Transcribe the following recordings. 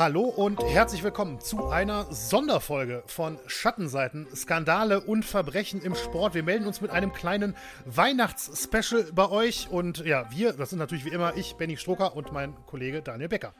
Hallo und herzlich willkommen zu einer Sonderfolge von Schattenseiten, Skandale und Verbrechen im Sport. Wir melden uns mit einem kleinen Weihnachtsspecial bei euch und ja, wir, das sind natürlich wie immer ich, Benny Stroker und mein Kollege Daniel Becker.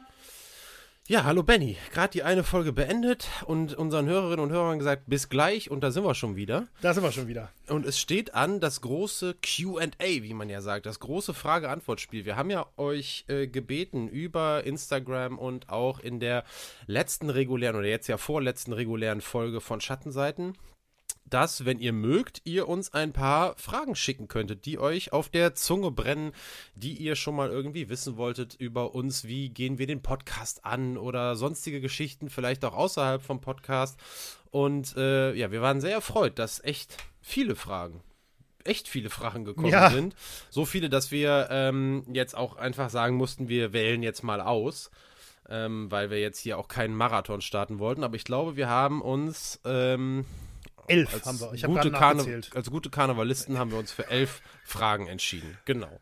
Ja, hallo Benny. Gerade die eine Folge beendet und unseren Hörerinnen und Hörern gesagt, bis gleich und da sind wir schon wieder. Da sind wir schon wieder. Und es steht an das große QA, wie man ja sagt, das große Frage-Antwort-Spiel. Wir haben ja euch äh, gebeten über Instagram und auch in der letzten regulären oder jetzt ja vorletzten regulären Folge von Schattenseiten dass, wenn ihr mögt, ihr uns ein paar Fragen schicken könntet, die euch auf der Zunge brennen, die ihr schon mal irgendwie wissen wolltet über uns. Wie gehen wir den Podcast an oder sonstige Geschichten, vielleicht auch außerhalb vom Podcast. Und äh, ja, wir waren sehr erfreut, dass echt viele Fragen echt viele Fragen gekommen ja. sind. So viele, dass wir ähm, jetzt auch einfach sagen mussten, wir wählen jetzt mal aus, ähm, weil wir jetzt hier auch keinen Marathon starten wollten. Aber ich glaube, wir haben uns ähm, Elf als haben wir. Ich gerade nachgezählt. Als gute Karnevalisten haben wir uns für elf Fragen entschieden. Genau.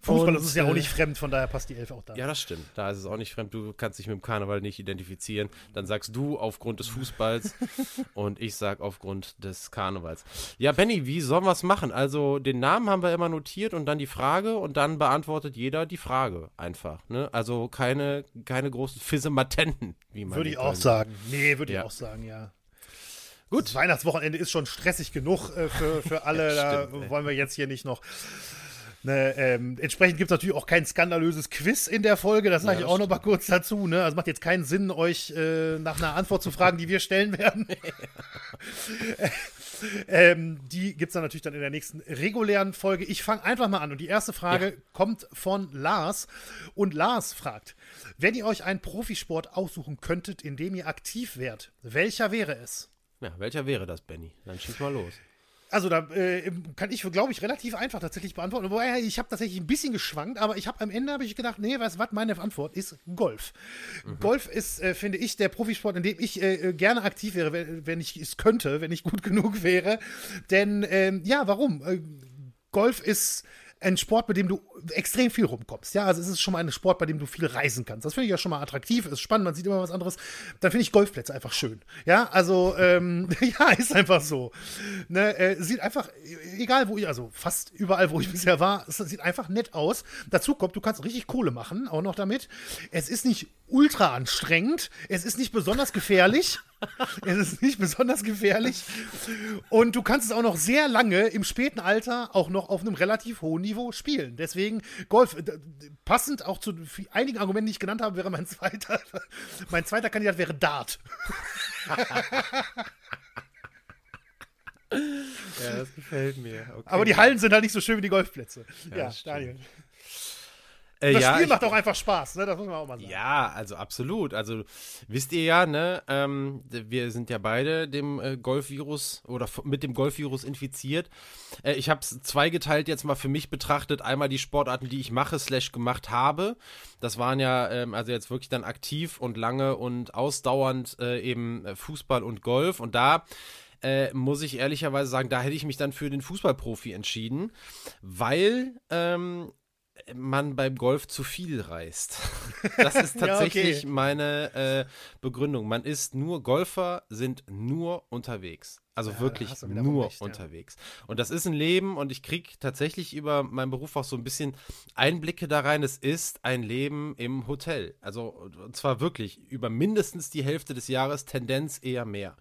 Fußball ist ja auch nicht fremd, von daher passt die Elf auch da. Ja, das stimmt. Da ist es auch nicht fremd. Du kannst dich mit dem Karneval nicht identifizieren. Dann sagst du aufgrund des Fußballs und ich sag aufgrund des Karnevals. Ja, Benny, wie sollen wir es machen? Also, den Namen haben wir immer notiert und dann die Frage und dann beantwortet jeder die Frage einfach. Ne? Also keine, keine großen Fissematenten, wie man Würde ich auch sagen. Nee, würde ja. ich auch sagen, ja. Gut. Das Weihnachtswochenende ist schon stressig genug äh, für, für alle. ja, stimmt, da wollen wir jetzt hier nicht noch. Ne, ähm, entsprechend gibt es natürlich auch kein skandalöses Quiz in der Folge, das sage ja, ich auch stimmt. noch mal kurz dazu. Ne? Also macht jetzt keinen Sinn, euch äh, nach einer Antwort zu fragen, die wir stellen werden. ähm, die gibt es dann natürlich dann in der nächsten regulären Folge. Ich fange einfach mal an und die erste Frage ja. kommt von Lars. Und Lars fragt, wenn ihr euch einen Profisport aussuchen könntet, in dem ihr aktiv wärt, welcher wäre es? Ja, welcher wäre das, Benny? Dann schieß mal los. Also da äh, kann ich, glaube ich, relativ einfach tatsächlich beantworten. Wobei ich habe tatsächlich ein bisschen geschwankt, aber ich habe am Ende habe ich gedacht, nee, weißt du was, meine Antwort ist Golf. Mhm. Golf ist, äh, finde ich, der Profisport, in dem ich äh, äh gerne aktiv wäre, wenn, wenn, ich es könnte, wenn ich gut genug wäre. Denn ähm, ja, warum? Äh, Golf ist ein Sport, mit dem du extrem viel rumkommst. Ja, also es ist schon mal ein Sport, bei dem du viel reisen kannst. Das finde ich ja schon mal attraktiv, ist spannend, man sieht immer was anderes. Dann finde ich Golfplätze einfach schön. Ja, also ähm, ja, ist einfach so. Ne, äh, sieht einfach, egal wo ich, also fast überall, wo ich bisher war, es sieht einfach nett aus. Dazu kommt, du kannst richtig Kohle machen, auch noch damit. Es ist nicht ultra anstrengend, es ist nicht besonders gefährlich. es ist nicht besonders gefährlich. Und du kannst es auch noch sehr lange im späten Alter auch noch auf einem relativ hohen Niveau spielen. Deswegen Golf, passend auch zu einigen Argumenten, die ich genannt habe, wäre mein zweiter, mein zweiter Kandidat wäre Dart. ja, das gefällt mir. Okay. Aber die Hallen sind halt nicht so schön wie die Golfplätze. Ja, ja Daniel. Äh, das ja, Spiel macht auch einfach Spaß, ne? Das muss man auch mal sagen. Ja, also absolut. Also wisst ihr ja, ne? Ähm, wir sind ja beide dem äh, Golfvirus oder mit dem Golfvirus infiziert. Äh, ich habe es zweigeteilt jetzt mal für mich betrachtet. Einmal die Sportarten, die ich mache, slash gemacht habe. Das waren ja ähm, also jetzt wirklich dann aktiv und lange und ausdauernd äh, eben äh, Fußball und Golf. Und da äh, muss ich ehrlicherweise sagen, da hätte ich mich dann für den Fußballprofi entschieden, weil ähm, man beim Golf zu viel reist. Das ist tatsächlich ja, okay. meine äh, Begründung. Man ist nur, Golfer sind nur unterwegs. Also ja, wirklich nur recht, unterwegs. Ja. Und das ist ein Leben und ich kriege tatsächlich über meinen Beruf auch so ein bisschen Einblicke da rein. Es ist ein Leben im Hotel. Also und zwar wirklich über mindestens die Hälfte des Jahres, Tendenz eher mehr.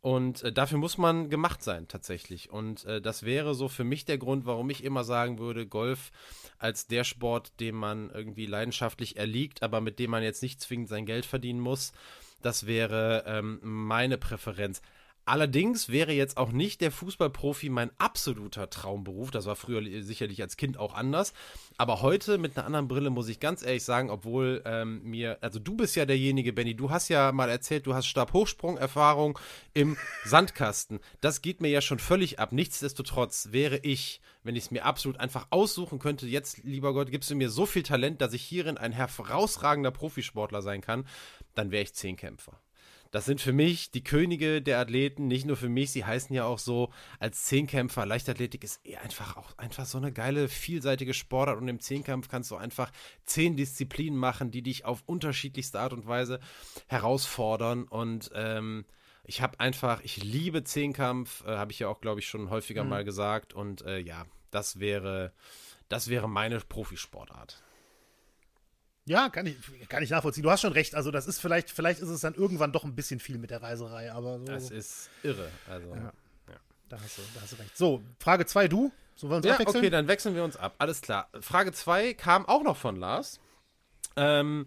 Und äh, dafür muss man gemacht sein, tatsächlich. Und äh, das wäre so für mich der Grund, warum ich immer sagen würde, Golf als der Sport, dem man irgendwie leidenschaftlich erliegt, aber mit dem man jetzt nicht zwingend sein Geld verdienen muss. Das wäre ähm, meine Präferenz. Allerdings wäre jetzt auch nicht der Fußballprofi mein absoluter Traumberuf. Das war früher sicherlich als Kind auch anders. Aber heute mit einer anderen Brille muss ich ganz ehrlich sagen, obwohl ähm, mir, also du bist ja derjenige, Benny, du hast ja mal erzählt, du hast Stabhochsprung-Erfahrung im Sandkasten. Das geht mir ja schon völlig ab. Nichtsdestotrotz wäre ich, wenn ich es mir absolut einfach aussuchen könnte, jetzt, lieber Gott, gibst du mir so viel Talent, dass ich hierin ein herausragender Profisportler sein kann, dann wäre ich Zehnkämpfer das sind für mich die Könige der Athleten, nicht nur für mich, sie heißen ja auch so als Zehnkämpfer. Leichtathletik ist eher einfach auch einfach so eine geile, vielseitige Sportart und im Zehnkampf kannst du einfach zehn Disziplinen machen, die dich auf unterschiedlichste Art und Weise herausfordern und ähm, ich habe einfach, ich liebe Zehnkampf, äh, habe ich ja auch, glaube ich, schon häufiger mhm. mal gesagt und äh, ja, das wäre, das wäre meine Profisportart. Ja, kann ich, kann ich nachvollziehen. Du hast schon recht. Also, das ist vielleicht, vielleicht ist es dann irgendwann doch ein bisschen viel mit der Reiserei, aber so. Das ist irre. Also, ja. ja. Da, hast du, da hast du recht. So, Frage 2, du? So wollen wir uns ja, abwechseln? okay, dann wechseln wir uns ab. Alles klar. Frage 2 kam auch noch von Lars ähm,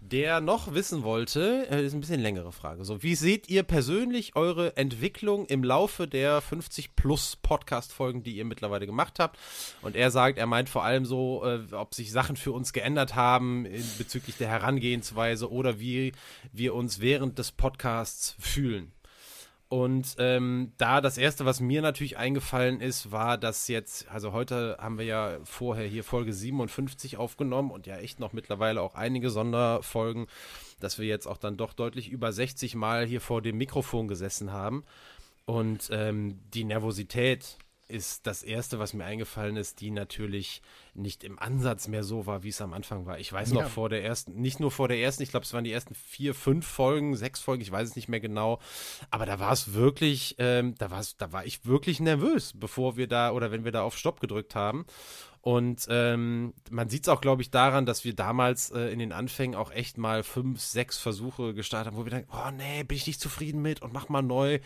der noch wissen wollte, äh, ist ein bisschen längere Frage. So, wie seht ihr persönlich eure Entwicklung im Laufe der 50 plus Podcast-Folgen, die ihr mittlerweile gemacht habt? Und er sagt, er meint vor allem so, äh, ob sich Sachen für uns geändert haben in, bezüglich der Herangehensweise oder wie wir uns während des Podcasts fühlen. Und ähm, da das erste, was mir natürlich eingefallen ist, war, dass jetzt, also heute haben wir ja vorher hier Folge 57 aufgenommen und ja echt noch mittlerweile auch einige Sonderfolgen, dass wir jetzt auch dann doch deutlich über 60 Mal hier vor dem Mikrofon gesessen haben. Und ähm, die Nervosität ist das erste, was mir eingefallen ist, die natürlich nicht im Ansatz mehr so war, wie es am Anfang war. Ich weiß noch ja. vor der ersten, nicht nur vor der ersten, ich glaube, es waren die ersten vier, fünf Folgen, sechs Folgen, ich weiß es nicht mehr genau. Aber da war es wirklich, ähm, da war da war ich wirklich nervös, bevor wir da oder wenn wir da auf Stopp gedrückt haben. Und ähm, man sieht es auch, glaube ich, daran, dass wir damals äh, in den Anfängen auch echt mal fünf, sechs Versuche gestartet haben, wo wir denken, oh nee, bin ich nicht zufrieden mit und mach mal neu.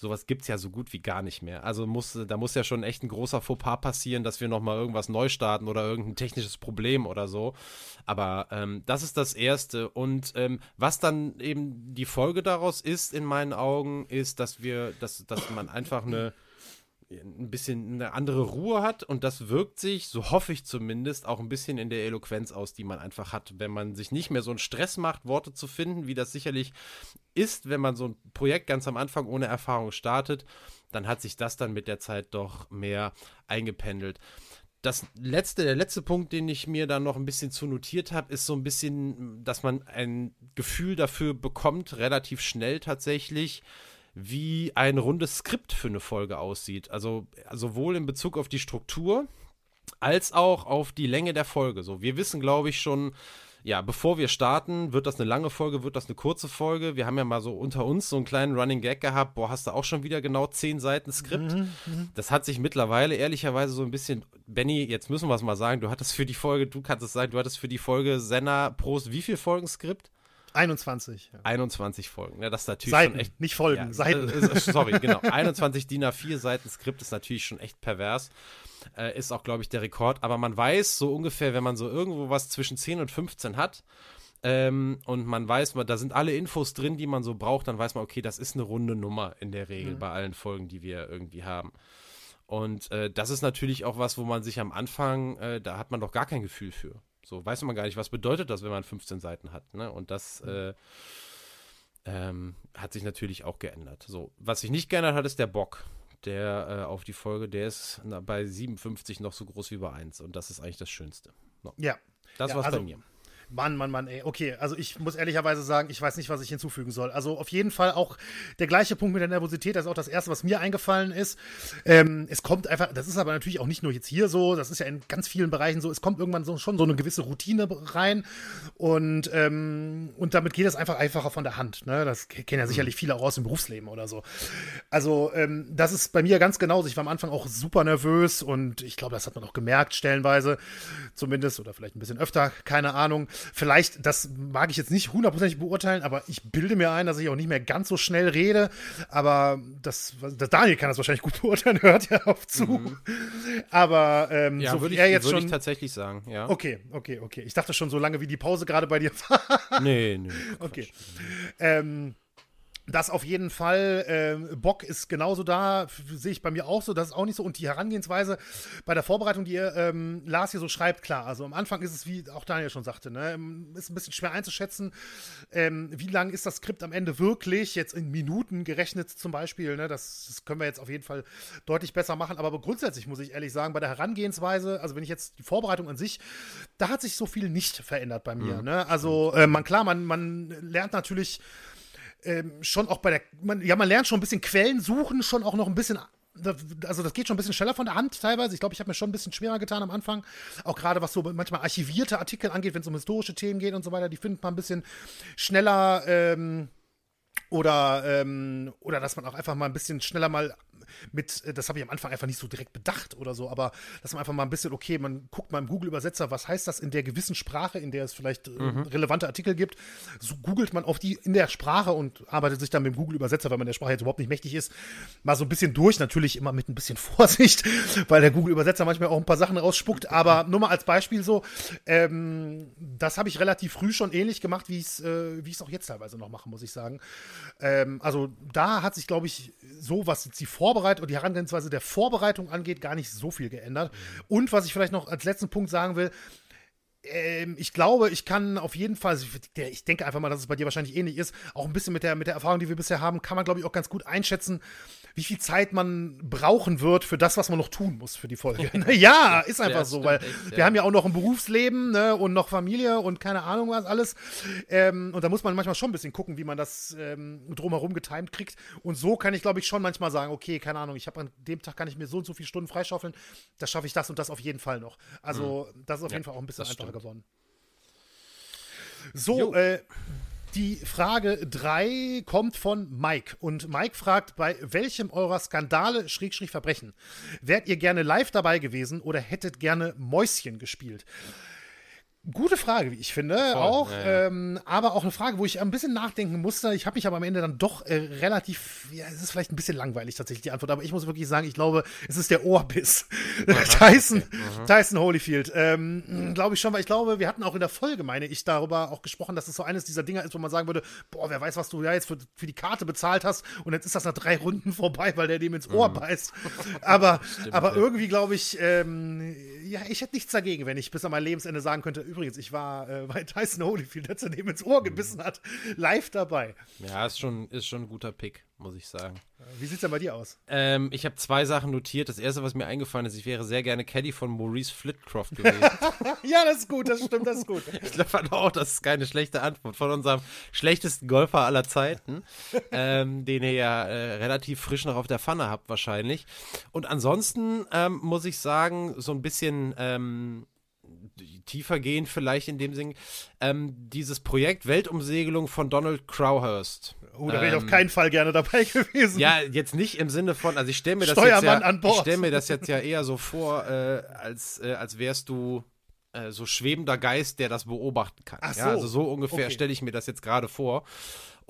Sowas gibt es ja so gut wie gar nicht mehr. Also muss, da muss ja schon echt ein großer Fauxpas passieren, dass wir nochmal irgendwas neu starten oder irgendein technisches Problem oder so. Aber ähm, das ist das Erste. Und ähm, was dann eben die Folge daraus ist, in meinen Augen, ist, dass wir, dass, dass man einfach eine ein bisschen eine andere Ruhe hat und das wirkt sich, so hoffe ich zumindest, auch ein bisschen in der Eloquenz aus, die man einfach hat, wenn man sich nicht mehr so einen Stress macht, Worte zu finden, wie das sicherlich ist, wenn man so ein Projekt ganz am Anfang ohne Erfahrung startet, dann hat sich das dann mit der Zeit doch mehr eingependelt. Das letzte, der letzte Punkt, den ich mir dann noch ein bisschen zu notiert habe, ist so ein bisschen, dass man ein Gefühl dafür bekommt, relativ schnell tatsächlich, wie ein rundes Skript für eine Folge aussieht. Also sowohl in Bezug auf die Struktur als auch auf die Länge der Folge. So, wir wissen, glaube ich, schon, ja, bevor wir starten, wird das eine lange Folge, wird das eine kurze Folge. Wir haben ja mal so unter uns so einen kleinen Running Gag gehabt. Boah, hast du auch schon wieder genau zehn Seiten Skript? Mhm, mhm. das hat sich mittlerweile ehrlicherweise so ein bisschen. Benny, jetzt müssen wir es mal sagen. Du hattest für die Folge, du kannst es sagen, du hattest für die Folge Senna Prost wie viel Folgen Skript? 21. Ja. 21 Folgen. Ja, das ist natürlich Seiten, schon echt. Nicht Folgen, ja, Seiten. Äh, sorry, genau. 21 DIN A4 Seiten Skript ist natürlich schon echt pervers. Äh, ist auch, glaube ich, der Rekord. Aber man weiß so ungefähr, wenn man so irgendwo was zwischen 10 und 15 hat, ähm, und man weiß, da sind alle Infos drin, die man so braucht, dann weiß man, okay, das ist eine runde Nummer in der Regel mhm. bei allen Folgen, die wir irgendwie haben. Und äh, das ist natürlich auch was, wo man sich am Anfang, äh, da hat man doch gar kein Gefühl für. So weiß man gar nicht, was bedeutet das, wenn man 15 Seiten hat. Ne? Und das äh, ähm, hat sich natürlich auch geändert. So, was sich nicht geändert hat, ist der Bock. Der äh, auf die Folge, der ist bei 57 noch so groß wie bei 1. Und das ist eigentlich das Schönste. No. Ja. Das ja, war's also, bei mir. Mann, Mann, Mann, ey. Okay, also ich muss ehrlicherweise sagen, ich weiß nicht, was ich hinzufügen soll. Also auf jeden Fall auch der gleiche Punkt mit der Nervosität, das ist auch das Erste, was mir eingefallen ist. Ähm, es kommt einfach, das ist aber natürlich auch nicht nur jetzt hier so, das ist ja in ganz vielen Bereichen so, es kommt irgendwann so, schon so eine gewisse Routine rein und, ähm, und damit geht es einfach einfacher von der Hand. Ne? Das kennen ja sicherlich viele auch aus dem Berufsleben oder so. Also ähm, das ist bei mir ganz genauso. Ich war am Anfang auch super nervös und ich glaube, das hat man auch gemerkt, stellenweise zumindest oder vielleicht ein bisschen öfter, keine Ahnung vielleicht, das mag ich jetzt nicht hundertprozentig beurteilen, aber ich bilde mir ein, dass ich auch nicht mehr ganz so schnell rede. Aber das, das Daniel kann das wahrscheinlich gut beurteilen, hört ja auf zu. Mhm. Aber ähm, ja, so würde ich, er jetzt würd schon. ich tatsächlich sagen, ja. Okay, okay, okay. Ich dachte schon, so lange wie die Pause gerade bei dir war. nee, nee. Okay. Ähm, das auf jeden Fall. Äh, Bock ist genauso da, sehe ich bei mir auch so. Das ist auch nicht so. Und die Herangehensweise bei der Vorbereitung, die ihr, ähm, Lars hier so schreibt, klar. Also am Anfang ist es, wie auch Daniel schon sagte, ne, ähm, ist ein bisschen schwer einzuschätzen, ähm, wie lang ist das Skript am Ende wirklich, jetzt in Minuten gerechnet zum Beispiel. Ne, das, das, können wir jetzt auf jeden Fall deutlich besser machen. Aber grundsätzlich muss ich ehrlich sagen, bei der Herangehensweise, also wenn ich jetzt die Vorbereitung an sich, da hat sich so viel nicht verändert bei mir. Mhm. Ne? Also äh, man klar, man, man lernt natürlich ähm, schon auch bei der, man, ja, man lernt schon ein bisschen Quellen suchen, schon auch noch ein bisschen also das geht schon ein bisschen schneller von der Hand teilweise. Ich glaube, ich habe mir schon ein bisschen schwerer getan am Anfang. Auch gerade was so manchmal archivierte Artikel angeht, wenn es um historische Themen geht und so weiter, die findet man ein bisschen schneller ähm, oder, ähm, oder dass man auch einfach mal ein bisschen schneller mal mit, äh, das habe ich am Anfang einfach nicht so direkt bedacht oder so, aber dass man einfach mal ein bisschen, okay, man guckt mal im Google-Übersetzer, was heißt das in der gewissen Sprache, in der es vielleicht äh, mhm. relevante Artikel gibt. So googelt man auf die in der Sprache und arbeitet sich dann mit dem Google-Übersetzer, weil man der Sprache jetzt überhaupt nicht mächtig ist, mal so ein bisschen durch. Natürlich immer mit ein bisschen Vorsicht, weil der Google-Übersetzer manchmal auch ein paar Sachen rausspuckt. Aber nur mal als Beispiel so, ähm, das habe ich relativ früh schon ähnlich gemacht, wie ich es äh, wie auch jetzt teilweise noch mache, muss ich sagen. Ähm, also da hat sich, glaube ich, so, was jetzt die Vorbereitung die Herangehensweise der Vorbereitung angeht, gar nicht so viel geändert. Und was ich vielleicht noch als letzten Punkt sagen will, ähm, ich glaube, ich kann auf jeden Fall, ich denke einfach mal, dass es bei dir wahrscheinlich ähnlich ist, auch ein bisschen mit der, mit der Erfahrung, die wir bisher haben, kann man, glaube ich, auch ganz gut einschätzen, wie viel Zeit man brauchen wird für das, was man noch tun muss für die Folge. ja, ist einfach ja, so, weil echt, wir ja. haben ja auch noch ein Berufsleben ne, und noch Familie und keine Ahnung was alles. Ähm, und da muss man manchmal schon ein bisschen gucken, wie man das ähm, drumherum getimt kriegt. Und so kann ich, glaube ich, schon manchmal sagen, okay, keine Ahnung, ich habe an dem Tag kann ich mir so und so viele Stunden freischaufeln, da schaffe ich das und das auf jeden Fall noch. Also mhm. das ist auf ja, jeden Fall auch ein bisschen einfacher geworden. So, äh, die Frage 3 kommt von Mike. Und Mike fragt, bei welchem eurer Skandale, Schrägstrich Verbrechen, wärt ihr gerne live dabei gewesen oder hättet gerne Mäuschen gespielt? Gute Frage, wie ich finde, Voll, auch. Ja. Ähm, aber auch eine Frage, wo ich ein bisschen nachdenken musste. Ich habe mich aber am Ende dann doch äh, relativ, ja, es ist vielleicht ein bisschen langweilig tatsächlich die Antwort, aber ich muss wirklich sagen, ich glaube, es ist der Ohrbiss. Tyson, okay. Tyson Holyfield. Ähm, glaube ich schon, weil ich glaube, wir hatten auch in der Folge, meine ich, darüber auch gesprochen, dass es so eines dieser Dinger ist, wo man sagen würde, boah, wer weiß, was du ja jetzt für, für die Karte bezahlt hast und jetzt ist das nach drei Runden vorbei, weil der dem ins Ohr mhm. beißt. Aber, Stimmt, aber irgendwie glaube ich, ähm, ja, ich hätte nichts dagegen, wenn ich bis an mein Lebensende sagen könnte, übrigens, ich war äh, bei Tyson Holyfield, als er dem ins Ohr gebissen hat, live dabei. Ja, ist schon, ist schon ein guter Pick, muss ich sagen. Wie sieht es denn bei dir aus? Ähm, ich habe zwei Sachen notiert. Das erste, was mir eingefallen ist, ich wäre sehr gerne Caddy von Maurice Flitcroft gewesen. ja, das ist gut, das stimmt, das ist gut. ich glaube auch, das ist keine schlechte Antwort von unserem schlechtesten Golfer aller Zeiten, ähm, den ihr ja äh, relativ frisch noch auf der Pfanne habt wahrscheinlich. Und ansonsten ähm, muss ich sagen, so ein bisschen ähm, tiefer gehen vielleicht in dem Sinn, ähm, dieses Projekt Weltumsegelung von Donald Crowhurst. Oh, da wäre ich auf ähm, keinen Fall gerne dabei gewesen. Ja, jetzt nicht im Sinne von, also ich stelle mir das jetzt ja, ich stelle mir das jetzt ja eher so vor, äh, als, äh, als wärst du äh, so schwebender Geist, der das beobachten kann. Ach so. Ja, also so ungefähr okay. stelle ich mir das jetzt gerade vor.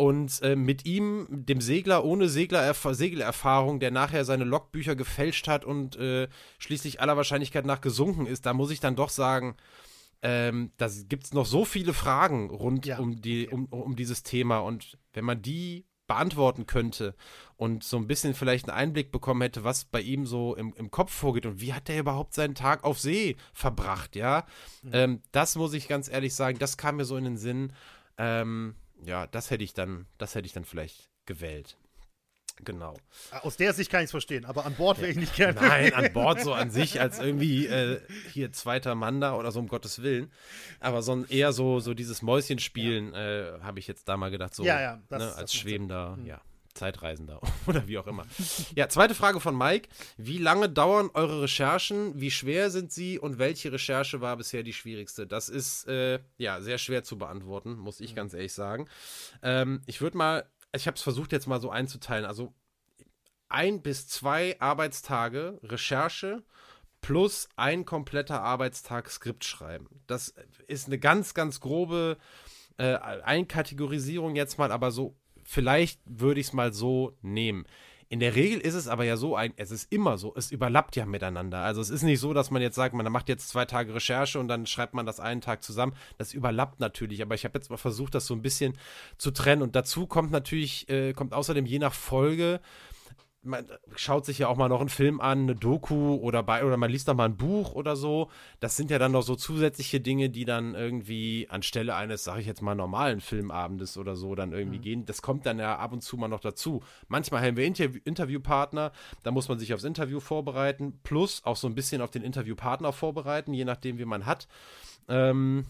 Und äh, mit ihm, dem Segler ohne Segler Segelerfahrung, der nachher seine Logbücher gefälscht hat und äh, schließlich aller Wahrscheinlichkeit nach gesunken ist, da muss ich dann doch sagen, ähm, da gibt es noch so viele Fragen rund ja. um, die, um, um dieses Thema. Und wenn man die beantworten könnte und so ein bisschen vielleicht einen Einblick bekommen hätte, was bei ihm so im, im Kopf vorgeht und wie hat er überhaupt seinen Tag auf See verbracht, ja, mhm. ähm, das muss ich ganz ehrlich sagen, das kam mir so in den Sinn. Ähm, ja, das hätte ich dann, das hätte ich dann vielleicht gewählt. Genau. Aus der Sicht kann ich es verstehen, aber an Bord wäre ich nicht gerne. Nein, an Bord so an sich als irgendwie äh, hier zweiter Mann da oder so, um Gottes Willen. Aber so eher so, so dieses Mäuschenspielen ja. äh, habe ich jetzt da mal gedacht, so ja, ja, das, ne, als schwebender, mhm. ja. Zeitreisender oder wie auch immer. Ja, zweite Frage von Mike. Wie lange dauern eure Recherchen? Wie schwer sind sie und welche Recherche war bisher die schwierigste? Das ist äh, ja sehr schwer zu beantworten, muss ich mhm. ganz ehrlich sagen. Ähm, ich würde mal, ich habe es versucht jetzt mal so einzuteilen. Also ein bis zwei Arbeitstage Recherche plus ein kompletter Arbeitstag Skript schreiben. Das ist eine ganz, ganz grobe äh, Einkategorisierung jetzt mal, aber so vielleicht würde ich es mal so nehmen. In der Regel ist es aber ja so, ein, es ist immer so, es überlappt ja miteinander. Also es ist nicht so, dass man jetzt sagt, man macht jetzt zwei Tage Recherche und dann schreibt man das einen Tag zusammen. Das überlappt natürlich, aber ich habe jetzt mal versucht, das so ein bisschen zu trennen. Und dazu kommt natürlich, äh, kommt außerdem je nach Folge man schaut sich ja auch mal noch einen Film an, eine Doku oder bei oder man liest noch mal ein Buch oder so. Das sind ja dann noch so zusätzliche Dinge, die dann irgendwie anstelle eines, sage ich jetzt mal, normalen Filmabendes oder so dann irgendwie mhm. gehen. Das kommt dann ja ab und zu mal noch dazu. Manchmal haben wir Interview Interviewpartner, da muss man sich aufs Interview vorbereiten, plus auch so ein bisschen auf den Interviewpartner vorbereiten, je nachdem, wie man hat. Ähm,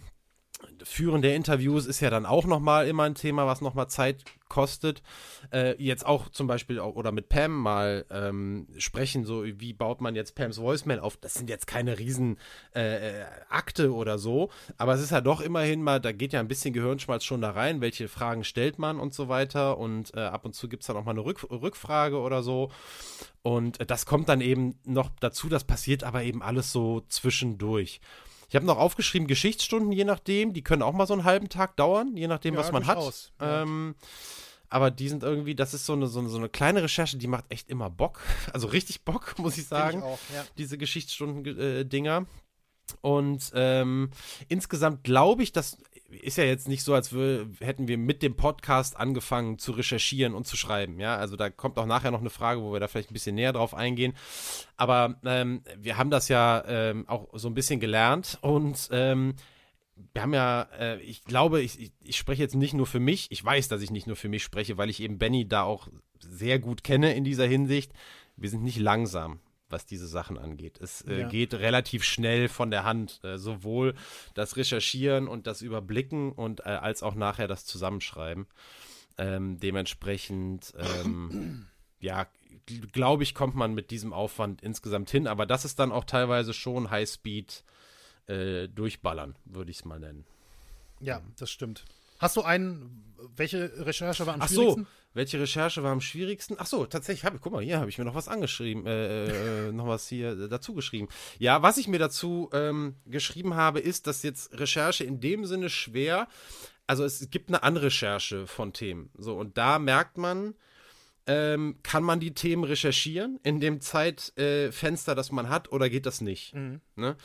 Führen der Interviews ist ja dann auch nochmal immer ein Thema, was nochmal Zeit kostet. Äh, jetzt auch zum Beispiel auch, oder mit Pam mal ähm, sprechen, so wie baut man jetzt Pams Voicemail auf. Das sind jetzt keine riesen äh, Akte oder so, aber es ist ja doch immerhin mal, da geht ja ein bisschen Gehirnschmalz schon da rein, welche Fragen stellt man und so weiter. Und äh, ab und zu gibt es dann auch mal eine Rück Rückfrage oder so. Und äh, das kommt dann eben noch dazu, das passiert aber eben alles so zwischendurch. Ich habe noch aufgeschrieben, Geschichtsstunden, je nachdem, die können auch mal so einen halben Tag dauern, je nachdem, ja, was man hat. Ja. Ähm, aber die sind irgendwie, das ist so eine, so eine, so, eine, kleine Recherche, die macht echt immer Bock. Also richtig Bock, muss ich sagen. Ich auch, ja. Diese Geschichtsstunden-Dinger. Äh, Und ähm, insgesamt glaube ich, dass ist ja jetzt nicht so, als wir, hätten wir mit dem Podcast angefangen zu recherchieren und zu schreiben. Ja, also da kommt auch nachher noch eine Frage, wo wir da vielleicht ein bisschen näher drauf eingehen. Aber ähm, wir haben das ja ähm, auch so ein bisschen gelernt und ähm, wir haben ja, äh, ich glaube, ich, ich, ich, spreche jetzt nicht nur für mich. Ich weiß, dass ich nicht nur für mich spreche, weil ich eben Benny da auch sehr gut kenne in dieser Hinsicht. Wir sind nicht langsam was diese Sachen angeht. Es äh, ja. geht relativ schnell von der Hand, äh, sowohl das Recherchieren und das Überblicken und äh, als auch nachher das Zusammenschreiben. Ähm, dementsprechend, ähm, ja, glaube ich, kommt man mit diesem Aufwand insgesamt hin, aber das ist dann auch teilweise schon Highspeed äh, durchballern, würde ich es mal nennen. Ja, das stimmt. Hast du einen, welche Recherche war am Ach schwierigsten? So, welche Recherche war am schwierigsten? Ach so, tatsächlich habe ich, guck mal, hier habe ich mir noch was angeschrieben, äh, äh, äh noch was hier äh, dazu geschrieben. Ja, was ich mir dazu ähm, geschrieben habe, ist, dass jetzt Recherche in dem Sinne schwer, also es gibt eine andere Recherche von Themen. So, und da merkt man, ähm, kann man die Themen recherchieren in dem Zeitfenster, äh, das man hat, oder geht das nicht? Mhm. Ne?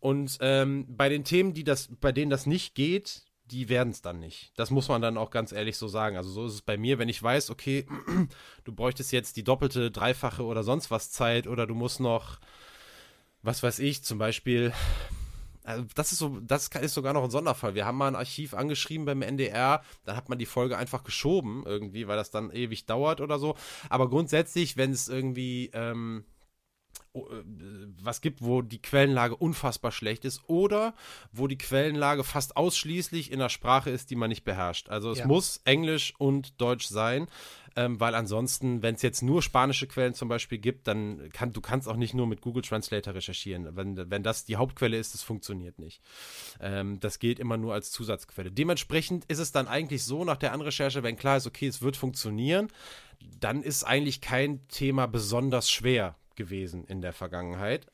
Und ähm, bei den Themen, die das, bei denen das nicht geht, die werden es dann nicht. Das muss man dann auch ganz ehrlich so sagen. Also so ist es bei mir, wenn ich weiß, okay, du bräuchtest jetzt die doppelte, dreifache oder sonst was Zeit oder du musst noch, was weiß ich, zum Beispiel, also das ist so, das ist sogar noch ein Sonderfall. Wir haben mal ein Archiv angeschrieben beim NDR, dann hat man die Folge einfach geschoben irgendwie, weil das dann ewig dauert oder so. Aber grundsätzlich, wenn es irgendwie ähm, äh, was gibt, wo die Quellenlage unfassbar schlecht ist oder wo die Quellenlage fast ausschließlich in der Sprache ist, die man nicht beherrscht. Also es ja. muss Englisch und Deutsch sein, ähm, weil ansonsten, wenn es jetzt nur spanische Quellen zum Beispiel gibt, dann kann du kannst auch nicht nur mit Google Translator recherchieren. Wenn, wenn das die Hauptquelle ist, das funktioniert nicht. Ähm, das gilt immer nur als Zusatzquelle. Dementsprechend ist es dann eigentlich so nach der Anrecherche, wenn klar ist, okay, es wird funktionieren, dann ist eigentlich kein Thema besonders schwer gewesen in der Vergangenheit.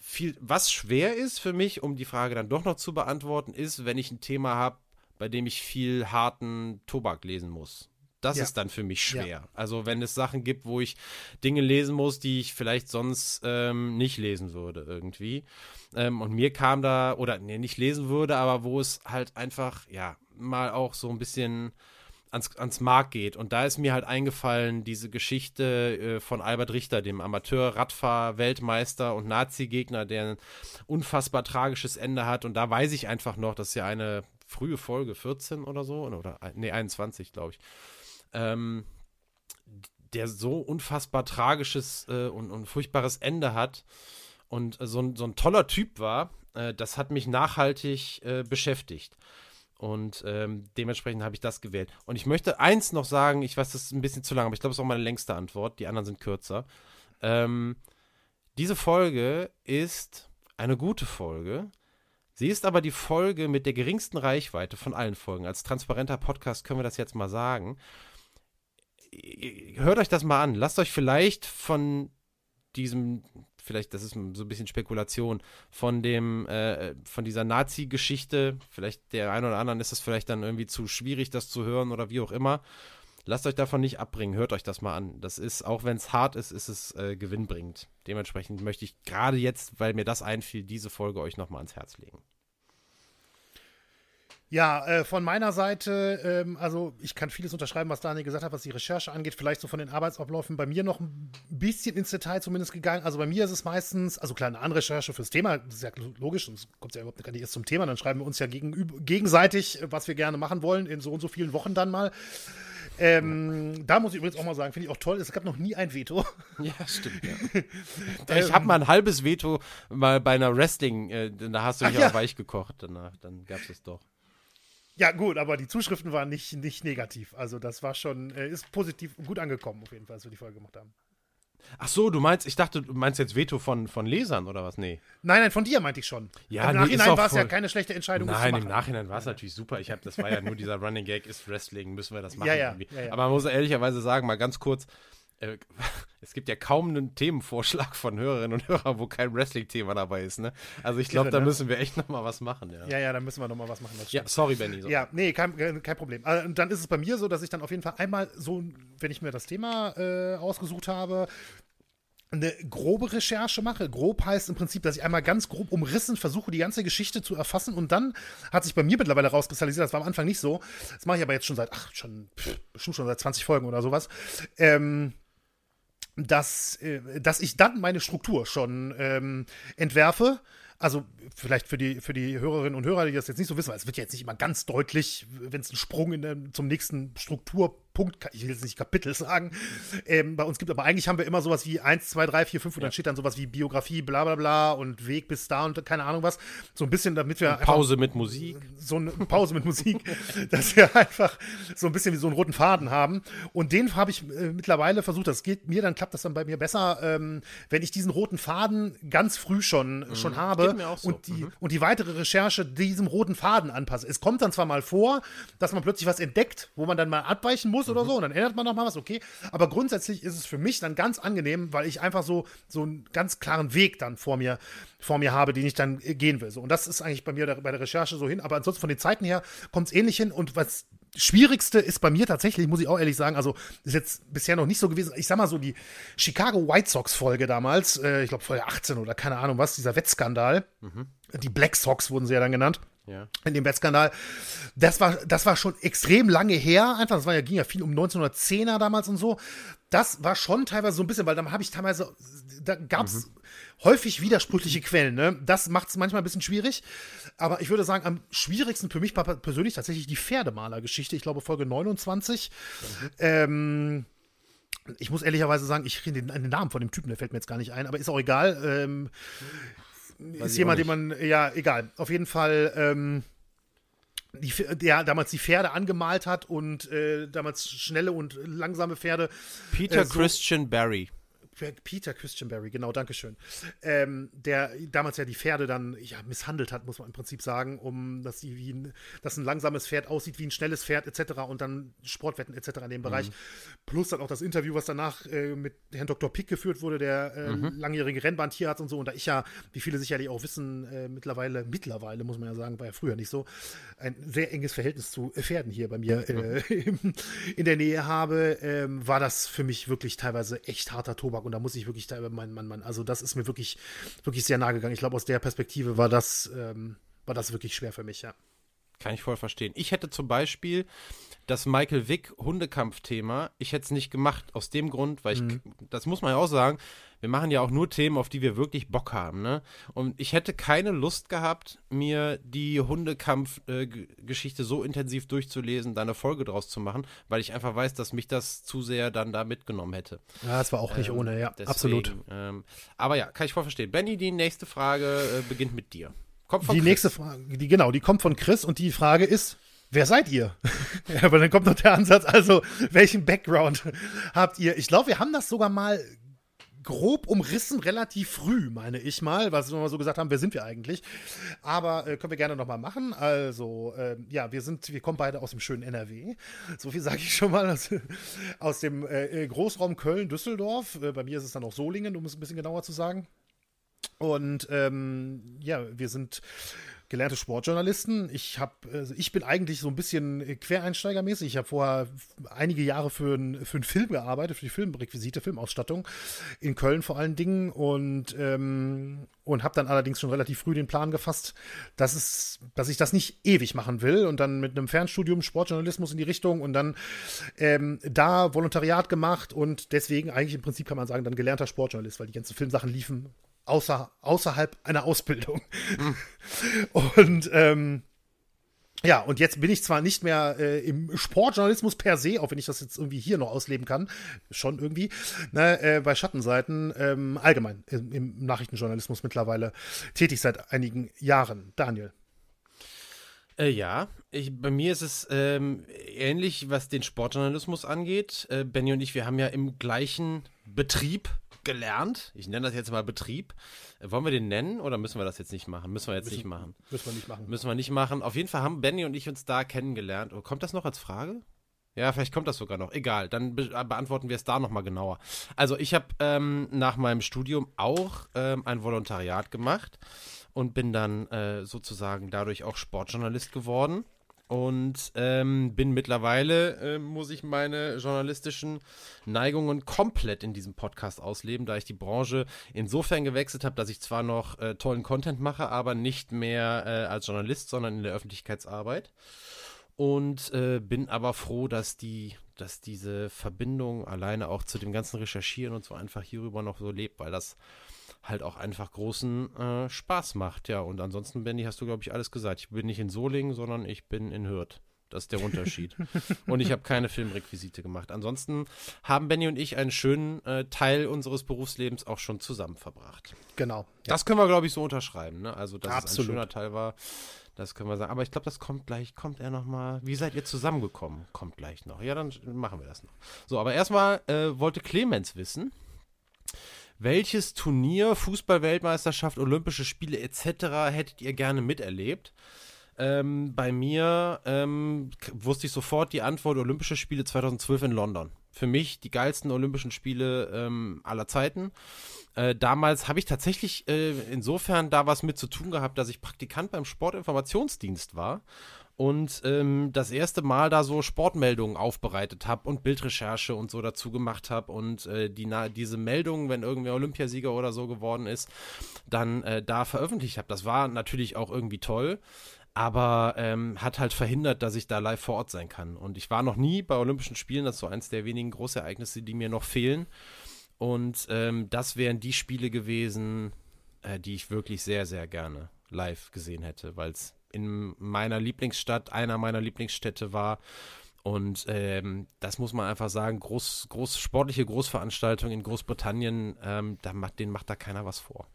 Viel, was schwer ist für mich, um die Frage dann doch noch zu beantworten, ist, wenn ich ein Thema habe, bei dem ich viel harten Tobak lesen muss. Das ja. ist dann für mich schwer. Ja. Also wenn es Sachen gibt, wo ich Dinge lesen muss, die ich vielleicht sonst ähm, nicht lesen würde irgendwie. Ähm, und mir kam da, oder nee, nicht lesen würde, aber wo es halt einfach, ja, mal auch so ein bisschen ans, ans Mark geht. Und da ist mir halt eingefallen, diese Geschichte äh, von Albert Richter, dem Amateur-Radfahr-Weltmeister und Nazi-Gegner, der ein unfassbar tragisches Ende hat. Und da weiß ich einfach noch, dass ja eine frühe Folge, 14 oder so, oder nee, 21, glaube ich, ähm, der so unfassbar tragisches äh, und, und furchtbares Ende hat und äh, so, so ein toller Typ war, äh, das hat mich nachhaltig äh, beschäftigt. Und ähm, dementsprechend habe ich das gewählt. Und ich möchte eins noch sagen, ich weiß, das ist ein bisschen zu lang, aber ich glaube, es ist auch meine längste Antwort. Die anderen sind kürzer. Ähm, diese Folge ist eine gute Folge. Sie ist aber die Folge mit der geringsten Reichweite von allen Folgen. Als transparenter Podcast können wir das jetzt mal sagen. Hört euch das mal an. Lasst euch vielleicht von diesem vielleicht, das ist so ein bisschen Spekulation, von dem, äh, von dieser Nazi-Geschichte, vielleicht der einen oder anderen ist es vielleicht dann irgendwie zu schwierig, das zu hören oder wie auch immer. Lasst euch davon nicht abbringen, hört euch das mal an. Das ist, auch wenn es hart ist, ist es äh, gewinnbringend. Dementsprechend möchte ich gerade jetzt, weil mir das einfiel, diese Folge euch nochmal ans Herz legen. Ja, äh, von meiner Seite, ähm, also ich kann vieles unterschreiben, was Daniel gesagt hat, was die Recherche angeht. Vielleicht so von den Arbeitsabläufen bei mir noch ein bisschen ins Detail zumindest gegangen. Also bei mir ist es meistens, also klar, eine Anrecherche fürs Thema, das ist ja logisch, das kommt ja überhaupt gar nicht erst zum Thema. Dann schreiben wir uns ja gegen, gegenseitig, was wir gerne machen wollen, in so und so vielen Wochen dann mal. Ähm, da muss ich übrigens auch mal sagen, finde ich auch toll, es gab noch nie ein Veto. Ja, stimmt. Ja. ich habe mal ein halbes Veto mal bei einer Wrestling, äh, da hast du mich aber ja. weich gekocht danach, dann gab es es doch. Ja, gut, aber die Zuschriften waren nicht, nicht negativ. Also das war schon, äh, ist positiv gut angekommen, auf jeden Fall, als wir die Folge gemacht haben. Ach so, du meinst, ich dachte, du meinst jetzt Veto von, von Lesern oder was? Nee. Nein, nein, von dir meinte ich schon. Ja, Im nee, Nachhinein war es ja keine schlechte Entscheidung. Nein, im Nachhinein war es natürlich super. Ich hab, das war ja nur dieser Running Gag, ist Wrestling, müssen wir das machen. Ja, ja, ja, ja. Aber man muss ehrlicherweise sagen, mal ganz kurz, äh, es gibt ja kaum einen Themenvorschlag von Hörerinnen und Hörern, wo kein Wrestling-Thema dabei ist, ne? Also ich glaube, da ne? müssen wir echt nochmal was machen, ja. Ja, ja, da müssen wir nochmal was machen. Ja, sorry, Benny. So. Ja, nee, kein, kein Problem. Also, dann ist es bei mir so, dass ich dann auf jeden Fall einmal so, wenn ich mir das Thema äh, ausgesucht habe, eine grobe Recherche mache. Grob heißt im Prinzip, dass ich einmal ganz grob umrissen versuche, die ganze Geschichte zu erfassen und dann hat sich bei mir mittlerweile rauskristallisiert, das war am Anfang nicht so. Das mache ich aber jetzt schon seit, ach, schon, pff, bestimmt schon seit 20 Folgen oder sowas. Ähm, dass, äh, dass ich dann meine Struktur schon ähm, entwerfe. Also vielleicht für die, für die Hörerinnen und Hörer, die das jetzt nicht so wissen, weil es wird ja jetzt nicht immer ganz deutlich, wenn es einen Sprung in, zum nächsten Struktur Punkt, ich will jetzt nicht Kapitel sagen, ähm, bei uns gibt, aber eigentlich haben wir immer sowas wie 1, 2, 3, 4, 5 und ja. dann steht dann sowas wie Biografie, bla bla bla und Weg bis da und keine Ahnung was. So ein bisschen, damit wir. Pause mit Musik. So eine Pause mit Musik, dass wir einfach so ein bisschen wie so einen roten Faden haben. Und den habe ich äh, mittlerweile versucht, das geht mir, dann klappt das dann bei mir besser, ähm, wenn ich diesen roten Faden ganz früh schon, mhm. schon habe so. und, die, mhm. und die weitere Recherche diesem roten Faden anpasse. Es kommt dann zwar mal vor, dass man plötzlich was entdeckt, wo man dann mal abweichen muss, Schluss oder mhm. so und dann ändert man noch mal was, okay. Aber grundsätzlich ist es für mich dann ganz angenehm, weil ich einfach so, so einen ganz klaren Weg dann vor mir, vor mir habe, den ich dann äh, gehen will. So. Und das ist eigentlich bei mir der, bei der Recherche so hin. Aber ansonsten von den Zeiten her kommt es ähnlich hin. Und was Schwierigste ist bei mir tatsächlich, muss ich auch ehrlich sagen, also ist jetzt bisher noch nicht so gewesen. Ich sag mal so, die Chicago White Sox-Folge damals, äh, ich glaube Folge 18 oder keine Ahnung was, dieser Wettskandal. Mhm. Die Black Sox wurden sie ja dann genannt ja. in dem Wettskandal. Das war, das war schon extrem lange her. Einfach, das war ja, ging ja viel um 1910er damals und so. Das war schon teilweise so ein bisschen, weil da habe ich teilweise, da gab es mhm. häufig widersprüchliche Quellen. Ne? Das macht es manchmal ein bisschen schwierig. Aber ich würde sagen, am schwierigsten für mich persönlich tatsächlich die Pferdemalergeschichte. Ich glaube, Folge 29. Mhm. Ähm, ich muss ehrlicherweise sagen, ich kriege den, den, Namen von dem Typen, der fällt mir jetzt gar nicht ein, aber ist auch egal. Ähm, Weiß ist jemand, den man, ja, egal. Auf jeden Fall, ähm, die, der damals die Pferde angemalt hat und äh, damals schnelle und langsame Pferde. Peter äh, so, Christian Barry. Peter Christian Barry, genau, Dankeschön. Ähm, der damals ja die Pferde dann ja, misshandelt hat, muss man im Prinzip sagen, um dass sie wie ein, dass ein langsames Pferd aussieht wie ein schnelles Pferd etc. und dann Sportwetten etc. in dem Bereich. Mhm. Plus dann auch das Interview, was danach äh, mit Herrn Dr. Pick geführt wurde, der äh, mhm. langjährige Rennbahntierarzt und so. Und da ich ja, wie viele sicherlich auch wissen, äh, mittlerweile, mittlerweile muss man ja sagen, war ja früher nicht so, ein sehr enges Verhältnis zu Pferden hier bei mir äh, mhm. in der Nähe habe, ähm, war das für mich wirklich teilweise echt harter Tobak und da muss ich wirklich, mein Mann, Mann, also das ist mir wirklich, wirklich sehr nahe gegangen. Ich glaube, aus der Perspektive war das, ähm, war das wirklich schwer für mich, ja. Kann ich voll verstehen. Ich hätte zum Beispiel das Michael Wick Hundekampfthema, ich hätte es nicht gemacht, aus dem Grund, weil ich, mhm. das muss man ja auch sagen, wir machen ja auch nur Themen, auf die wir wirklich Bock haben, ne? Und ich hätte keine Lust gehabt, mir die Hundekampf-Geschichte äh, so intensiv durchzulesen, da eine Folge draus zu machen, weil ich einfach weiß, dass mich das zu sehr dann da mitgenommen hätte. Ja, es war auch nicht ähm, ohne, ja, deswegen, absolut. Ähm, aber ja, kann ich voll verstehen. Benny, die nächste Frage äh, beginnt mit dir. Kommt von die Chris. nächste Frage, die, genau, die kommt von Chris und die Frage ist, wer seid ihr? ja, aber dann kommt noch der Ansatz, also welchen Background habt ihr? Ich glaube, wir haben das sogar mal grob umrissen, relativ früh, meine ich mal, was wir mal so gesagt haben, wer sind wir eigentlich? Aber äh, können wir gerne nochmal machen. Also, äh, ja, wir sind, wir kommen beide aus dem schönen NRW. So viel sage ich schon mal. Aus, aus dem äh, Großraum Köln-Düsseldorf. Äh, bei mir ist es dann auch Solingen, um es ein bisschen genauer zu sagen. Und ähm, ja, wir sind gelernte Sportjournalisten. Ich habe, also ich bin eigentlich so ein bisschen Quereinsteigermäßig. Ich habe vorher einige Jahre für, ein, für einen Film gearbeitet, für die Filmrequisite, Filmausstattung in Köln vor allen Dingen und ähm, und habe dann allerdings schon relativ früh den Plan gefasst, dass es, dass ich das nicht ewig machen will und dann mit einem Fernstudium Sportjournalismus in die Richtung und dann ähm, da Volontariat gemacht und deswegen eigentlich im Prinzip kann man sagen dann gelernter Sportjournalist, weil die ganzen Filmsachen liefen außer, außerhalb einer Ausbildung. Mhm. Und ähm, Ja, und jetzt bin ich zwar nicht mehr äh, im Sportjournalismus per se, auch wenn ich das jetzt irgendwie hier noch ausleben kann, schon irgendwie, ne, äh, bei Schattenseiten, ähm, allgemein im, im Nachrichtenjournalismus mittlerweile tätig seit einigen Jahren. Daniel. Äh, ja, ich, bei mir ist es ähm, ähnlich, was den Sportjournalismus angeht. Äh, Benny und ich, wir haben ja im gleichen Betrieb gelernt. Ich nenne das jetzt mal Betrieb. Wollen wir den nennen oder müssen wir das jetzt nicht machen? Müssen wir jetzt Müssen- nicht machen. Müssen wir nicht machen. Müssen wir nicht machen. Auf jeden Fall haben Benny und ich uns da kennengelernt. Oh, kommt das noch als Frage? Ja, vielleicht kommt das sogar noch. Egal, dann be beantworten wir es da nochmal genauer. Also ich habe ähm, nach meinem Studium auch ähm, ein Volontariat gemacht und bin dann äh, sozusagen dadurch auch Sportjournalist geworden. Und ähm, bin mittlerweile, äh, muss ich meine journalistischen Neigungen komplett in diesem Podcast ausleben, da ich die Branche insofern gewechselt habe, dass ich zwar noch äh, tollen Content mache, aber nicht mehr äh, als Journalist, sondern in der Öffentlichkeitsarbeit. Und äh, bin aber froh, dass die, dass diese Verbindung alleine auch zu dem ganzen Recherchieren und so einfach hierüber noch so lebt, weil das halt auch einfach großen äh, Spaß macht. Ja, und ansonsten, Benny, hast du, glaube ich, alles gesagt. Ich bin nicht in Solingen, sondern ich bin in Hürth. Das ist der Unterschied. und ich habe keine Filmrequisite gemacht. Ansonsten haben Benny und ich einen schönen äh, Teil unseres Berufslebens auch schon zusammen verbracht. Genau. Das können wir, glaube ich, so unterschreiben. Ne? Also, dass es Absolut. ein schöner Teil war, das können wir sagen. Aber ich glaube, das kommt gleich. Kommt er noch mal? Wie seid ihr zusammengekommen? Kommt gleich noch. Ja, dann machen wir das noch. So, aber erstmal äh, wollte Clemens wissen, welches Turnier, Fußball-Weltmeisterschaft, Olympische Spiele etc. hättet ihr gerne miterlebt? Ähm, bei mir ähm, wusste ich sofort die Antwort Olympische Spiele 2012 in London. Für mich die geilsten Olympischen Spiele ähm, aller Zeiten. Äh, damals habe ich tatsächlich äh, insofern da was mit zu tun gehabt, dass ich Praktikant beim Sportinformationsdienst war und ähm, das erste Mal da so Sportmeldungen aufbereitet habe und Bildrecherche und so dazu gemacht habe und äh, die, diese Meldungen, wenn irgendwer Olympiasieger oder so geworden ist, dann äh, da veröffentlicht habe. Das war natürlich auch irgendwie toll, aber ähm, hat halt verhindert, dass ich da live vor Ort sein kann. Und ich war noch nie bei Olympischen Spielen, das ist so eins der wenigen Großereignisse, die mir noch fehlen. Und ähm, das wären die Spiele gewesen, äh, die ich wirklich sehr, sehr gerne live gesehen hätte, weil es in meiner Lieblingsstadt, einer meiner Lieblingsstädte war. Und ähm, das muss man einfach sagen, groß, groß, sportliche Großveranstaltungen in Großbritannien, ähm, da macht, denen macht da keiner was vor.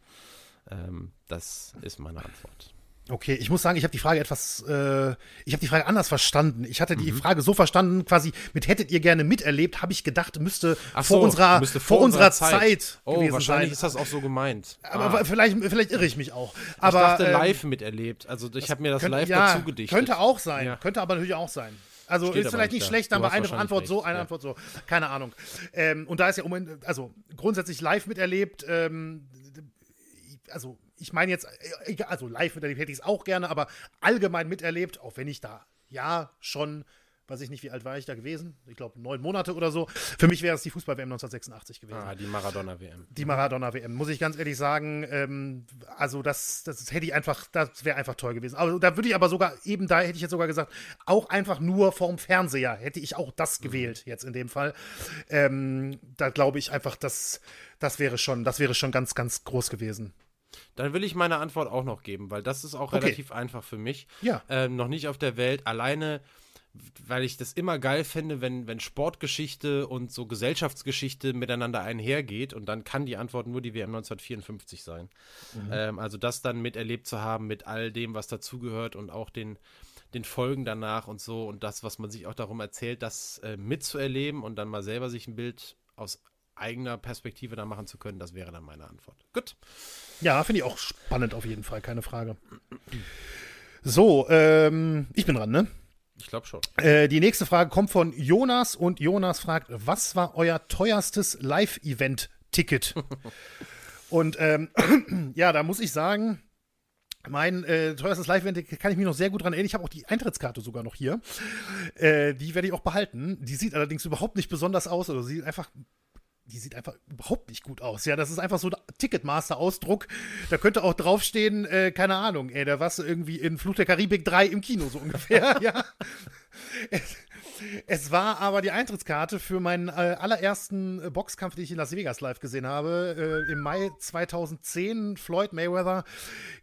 Ähm, das ist meine Antwort. Okay, ich muss sagen, ich habe die Frage etwas, äh, ich habe die Frage anders verstanden. Ich hatte Mhm. die Frage so verstanden, quasi mit hättet ihr gerne miterlebt, habe ich gedacht, müsste Ach vor so, unserer müsste vor, unserer Zeit, Oh, gewesen wahrscheinlich sein. ist das auch so gemeint. aber Ah. vielleicht, vielleicht irre ich mich auch. Aber ich dachte ähm, live miterlebt. Also ich habe mir das könnte, live ja, dazu gedichtet. Könnte auch sein, Ja. könnte aber natürlich auch sein. Also Steht ist vielleicht nicht da. schlecht, aber eine Antwort so, recht, eine ja. Antwort so. Keine Ahnung. Ähm, und da ist ja, also grundsätzlich live miterlebt, ähm, also ich meine jetzt, äh, also live miterlebt hätte ich es auch gerne, aber allgemein miterlebt, auch wenn ich da, ja, schon, weiß ich nicht, wie alt war ich da gewesen? Ich glaube, neun Monate oder so. Für mich wäre es die Fußball-WM 1986 gewesen. Ah, die Maradona-WM. Die Maradona-WM, muss ich ganz ehrlich sagen. Ähm, also, das, das hätte ich einfach, das wäre einfach toll gewesen. Aber da würde ich aber sogar, eben da hätte ich jetzt sogar gesagt, auch einfach nur vorm Fernseher hätte ich auch das gewählt, jetzt in dem Fall. Ähm, da glaube ich einfach, dass das wäre schon, das wäre schon ganz, ganz groß gewesen. Dann will ich meine Antwort auch noch geben, weil das ist auch Okay. relativ einfach für mich. Ja. Ähm, noch nicht auf der Welt. Alleine, weil ich das immer geil finde, wenn, wenn Sportgeschichte und so Gesellschaftsgeschichte miteinander einhergeht. Und dann kann die Antwort nur die WM 1954 sein. Ähm, also das dann miterlebt zu haben mit all dem, was dazugehört und auch den, den Folgen danach und so und das, was man sich auch darum erzählt, das äh, mitzuerleben und dann mal selber sich ein Bild aus eigener Perspektive da machen zu können, das wäre dann meine Antwort. Gut. Ja, finde ich auch spannend auf jeden Fall, keine Frage. So, ähm, ich bin dran, ne? Ich glaube schon. Äh, die nächste Frage kommt von Jonas und Jonas fragt, was war euer teuerstes Live-Event-Ticket? und ähm, ja, da muss ich sagen, mein äh, teuerstes Live-Event kann ich mich noch sehr gut dran erinnern. Ich habe auch die Eintrittskarte sogar noch hier. Äh, die werde ich auch behalten. Die sieht allerdings überhaupt nicht besonders aus oder sie sieht einfach die sieht einfach überhaupt nicht gut aus. Ja, das ist einfach so ein Ticketmaster-Ausdruck. Da könnte auch draufstehen, äh, keine Ahnung, ey, da warst du irgendwie in Fluch der Karibik 3 im Kino, so ungefähr, ja. Es war aber die Eintrittskarte für meinen äh, allerersten äh, Boxkampf, den ich in Las Vegas live gesehen habe. Äh, Im Mai 2010 Floyd Mayweather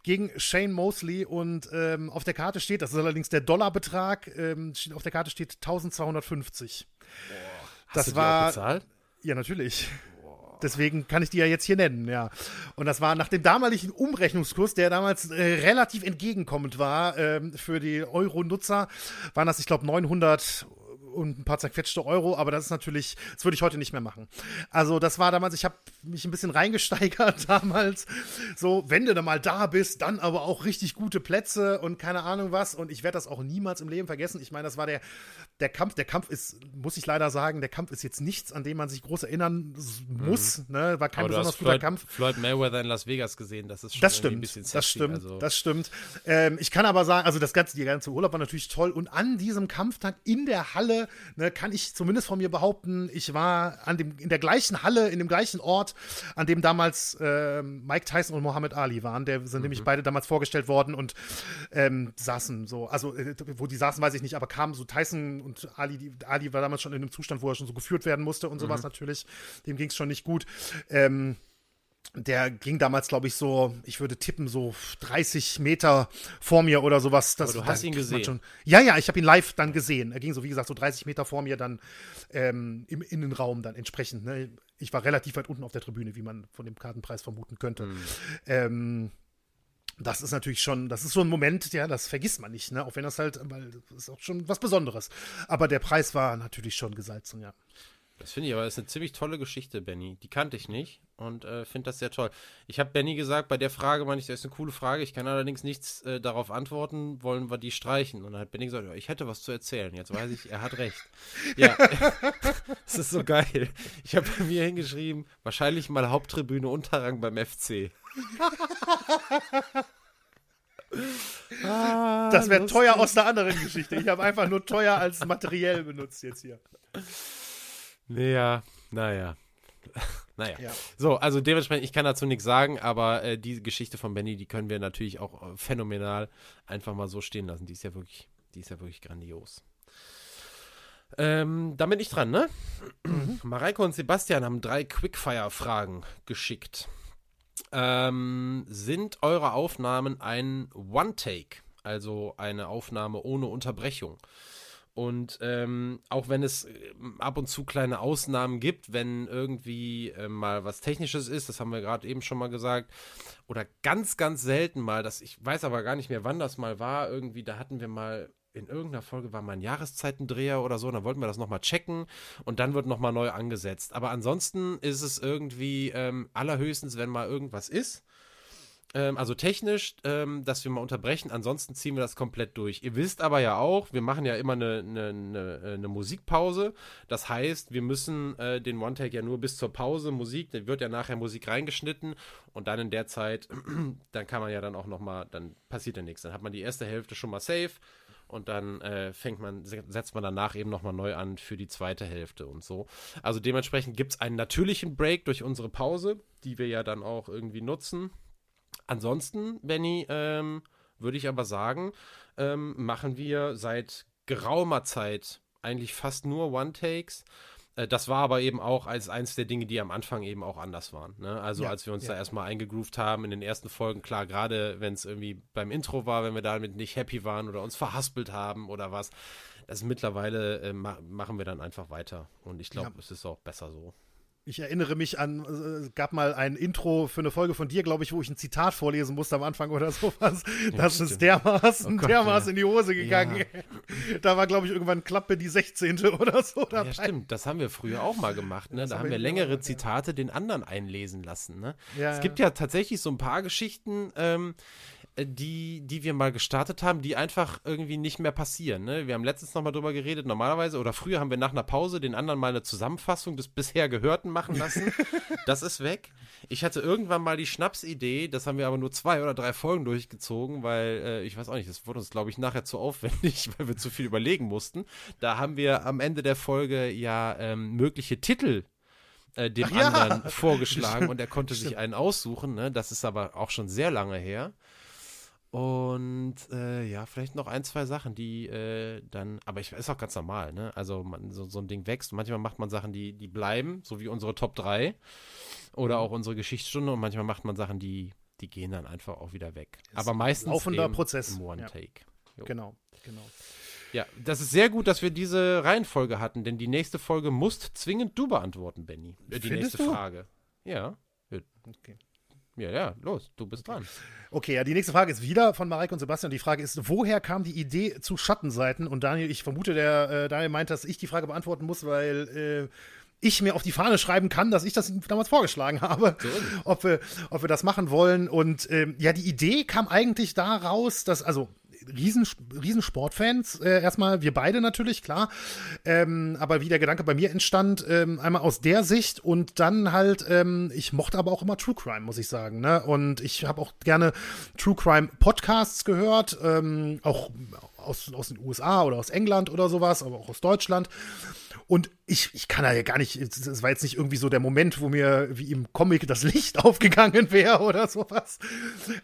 gegen Shane Mosley. Und ähm, auf der Karte steht, das ist allerdings der Dollarbetrag, ähm, auf der Karte steht 1250. Boah, das hast du war. Die auch bezahlt? Ja, natürlich. Deswegen kann ich die ja jetzt hier nennen, ja. Und das war nach dem damaligen Umrechnungskurs, der damals äh, relativ entgegenkommend war ähm, für die Euro-Nutzer, waren das, ich glaube, 900 und ein paar zerquetschte Euro, aber das ist natürlich, das würde ich heute nicht mehr machen. Also das war damals, ich habe mich ein bisschen reingesteigert damals. So, wenn du da mal da bist, dann aber auch richtig gute Plätze und keine Ahnung was. Und ich werde das auch niemals im Leben vergessen. Ich meine, das war der, der Kampf. Der Kampf ist, muss ich leider sagen, der Kampf ist jetzt nichts, an dem man sich groß erinnern muss. Mhm. Ne? War kein aber besonders guter Floyd, Kampf. Floyd Mayweather in Las Vegas gesehen, das ist schon das stimmt, ein bisschen sexy, Das stimmt, also. das stimmt. Ähm, ich kann aber sagen, also das ganze, die ganze Urlaub war natürlich toll. Und an diesem Kampftag in der Halle ne, kann ich zumindest von mir behaupten, ich war an dem, in der gleichen Halle, in dem gleichen Ort, an dem damals äh, Mike Tyson und Muhammad Ali waren. Der sind mhm. nämlich beide damals vorgestellt worden und ähm, saßen so, also äh, wo die saßen, weiß ich nicht, aber kamen so Tyson und Ali, die, Ali war damals schon in einem Zustand, wo er schon so geführt werden musste und sowas mhm. natürlich. Dem ging es schon nicht gut. Ähm, der ging damals, glaube ich, so, ich würde tippen, so 30 Meter vor mir oder sowas. Das, Aber du hast ihn gesehen. Schon, ja, ja, ich habe ihn live dann gesehen. Er ging so, wie gesagt, so 30 Meter vor mir dann ähm, im Innenraum dann entsprechend. Ne? Ich war relativ weit unten auf der Tribüne, wie man von dem Kartenpreis vermuten könnte. Mhm. Ähm, das ist natürlich schon, das ist so ein Moment, ja, das vergisst man nicht, ne? Auch wenn das halt, weil das ist auch schon was Besonderes. Aber der Preis war natürlich schon gesalzen, ja. Das finde ich aber, das ist eine ziemlich tolle Geschichte, Benny. Die kannte ich nicht und äh, finde das sehr toll. Ich habe Benny gesagt, bei der Frage meine ich, das ist eine coole Frage. Ich kann allerdings nichts äh, darauf antworten. Wollen wir die streichen? Und dann hat Benny gesagt, ja, ich hätte was zu erzählen. Jetzt weiß ich, er hat recht. Ja, das ist so geil. Ich habe bei mir hingeschrieben, wahrscheinlich mal Haupttribüne Unterrang beim FC. ah, das wäre teuer aus einer anderen Geschichte. Ich habe einfach nur teuer als materiell benutzt jetzt hier. Ja, naja. Naja. Ja. So, also dementsprechend, ich kann dazu nichts sagen, aber äh, die Geschichte von Benny, die können wir natürlich auch äh, phänomenal einfach mal so stehen lassen. Die ist ja wirklich, die ist ja wirklich grandios. Ähm, da bin ich dran, ne? Mhm. Mareike und Sebastian haben drei Quickfire-Fragen geschickt. Ähm, sind eure Aufnahmen ein One-Take, also eine Aufnahme ohne Unterbrechung? Und ähm, auch wenn es äh, ab und zu kleine Ausnahmen gibt, wenn irgendwie äh, mal was Technisches ist, das haben wir gerade eben schon mal gesagt, oder ganz, ganz selten mal, dass ich weiß aber gar nicht mehr, wann das mal war, irgendwie, da hatten wir mal in irgendeiner Folge war mal ein Jahreszeitendreher oder so, dann wollten wir das nochmal checken und dann wird nochmal neu angesetzt. Aber ansonsten ist es irgendwie ähm, allerhöchstens, wenn mal irgendwas ist ähm, also technisch, ähm, dass wir mal unterbrechen. Ansonsten ziehen wir das komplett durch. Ihr wisst aber ja auch, wir machen ja immer eine, eine, eine, eine Musikpause. Das heißt, wir müssen äh, den One-Take ja nur bis zur Pause Musik, dann wird ja nachher Musik reingeschnitten und dann in der Zeit, dann kann man ja dann auch nochmal, dann passiert ja nichts. Dann hat man die erste Hälfte schon mal safe und dann äh, fängt man, setzt man danach eben nochmal neu an für die zweite Hälfte und so. Also dementsprechend gibt es einen natürlichen Break durch unsere Pause, die wir ja dann auch irgendwie nutzen. Ansonsten, Benny, ähm, würde ich aber sagen, ähm, machen wir seit geraumer Zeit eigentlich fast nur One-Takes. Äh, das war aber eben auch als eins der Dinge, die am Anfang eben auch anders waren. Ne? Also ja, als wir uns ja. da erstmal eingegroovt haben in den ersten Folgen, klar, gerade wenn es irgendwie beim Intro war, wenn wir damit nicht happy waren oder uns verhaspelt haben oder was, das mittlerweile äh, ma machen wir dann einfach weiter. Und ich glaube, ja. es ist auch besser so. Ich erinnere mich an, es äh, gab mal ein Intro für eine Folge von dir, glaube ich, wo ich ein Zitat vorlesen musste am Anfang oder sowas. Ja, das stimmt. ist dermaßen, oh Gott, dermaßen ja. in die Hose gegangen. Ja. Da war, glaube ich, irgendwann Klappe die 16. oder so dabei. Ja, stimmt. Das haben wir früher auch mal gemacht. Ne? Da haben wir längere gemacht, Zitate den anderen einlesen lassen. Ne? es gibt ja tatsächlich so ein paar Geschichten, ähm, äh, die, die wir mal gestartet haben, die einfach irgendwie nicht mehr passieren. Ne? Wir haben letztens nochmal drüber geredet, normalerweise oder früher haben wir nach einer Pause den anderen mal eine Zusammenfassung des bisher Gehörten machen lassen. das ist weg. Ich hatte irgendwann mal die Schnapsidee, das haben wir aber nur zwei oder drei Folgen durchgezogen, weil äh, ich weiß auch nicht, das wurde uns, glaube ich, nachher zu aufwendig, weil wir zu viel überlegen mussten. Da haben wir am Ende der Folge ja ähm, mögliche Titel äh, dem Ach, anderen ja. vorgeschlagen und er konnte sich einen aussuchen. Ne? Das ist aber auch schon sehr lange her. Und äh, ja, vielleicht noch ein, zwei Sachen, die äh, dann, aber ich ist auch ganz normal, ne? Also man, so, so ein Ding wächst. Manchmal macht man Sachen, die, die bleiben, so wie unsere Top 3 oder Mhm. auch unsere Geschichtsstunde und manchmal macht man Sachen, die, die gehen dann einfach auch wieder weg. aber ein meistens laufender eben Prozess, im ja. One-Take. Jo. Genau, genau. Ja, das ist sehr gut, dass wir diese Reihenfolge hatten, denn die nächste Folge musst zwingend du beantworten, Benny. Äh, die Findest nächste du? Frage. Ja. Okay. Ja, ja, los, du bist dran. Okay, ja, die nächste Frage ist wieder von Mareike und Sebastian. Die Frage ist, woher kam die Idee zu Schattenseiten? Und Daniel, ich vermute, der äh, Daniel meint, dass ich die Frage beantworten muss, weil äh, ich mir auf die Fahne schreiben kann, dass ich das damals vorgeschlagen habe, ob, wir, ob wir das machen wollen. Und ähm, ja, die Idee kam eigentlich daraus, dass, also Riesen, Riesensportfans, äh, erstmal wir beide natürlich, klar. Ähm, aber wie der Gedanke bei mir entstand, ähm, einmal aus der Sicht und dann halt, ähm, ich mochte aber auch immer True Crime, muss ich sagen. Ne? Und ich habe auch gerne True Crime Podcasts gehört, ähm, auch aus, aus den USA oder aus England oder sowas, aber auch aus Deutschland. Und ich, ich kann da ja gar nicht, es war jetzt nicht irgendwie so der Moment, wo mir wie im Comic das Licht aufgegangen wäre oder sowas.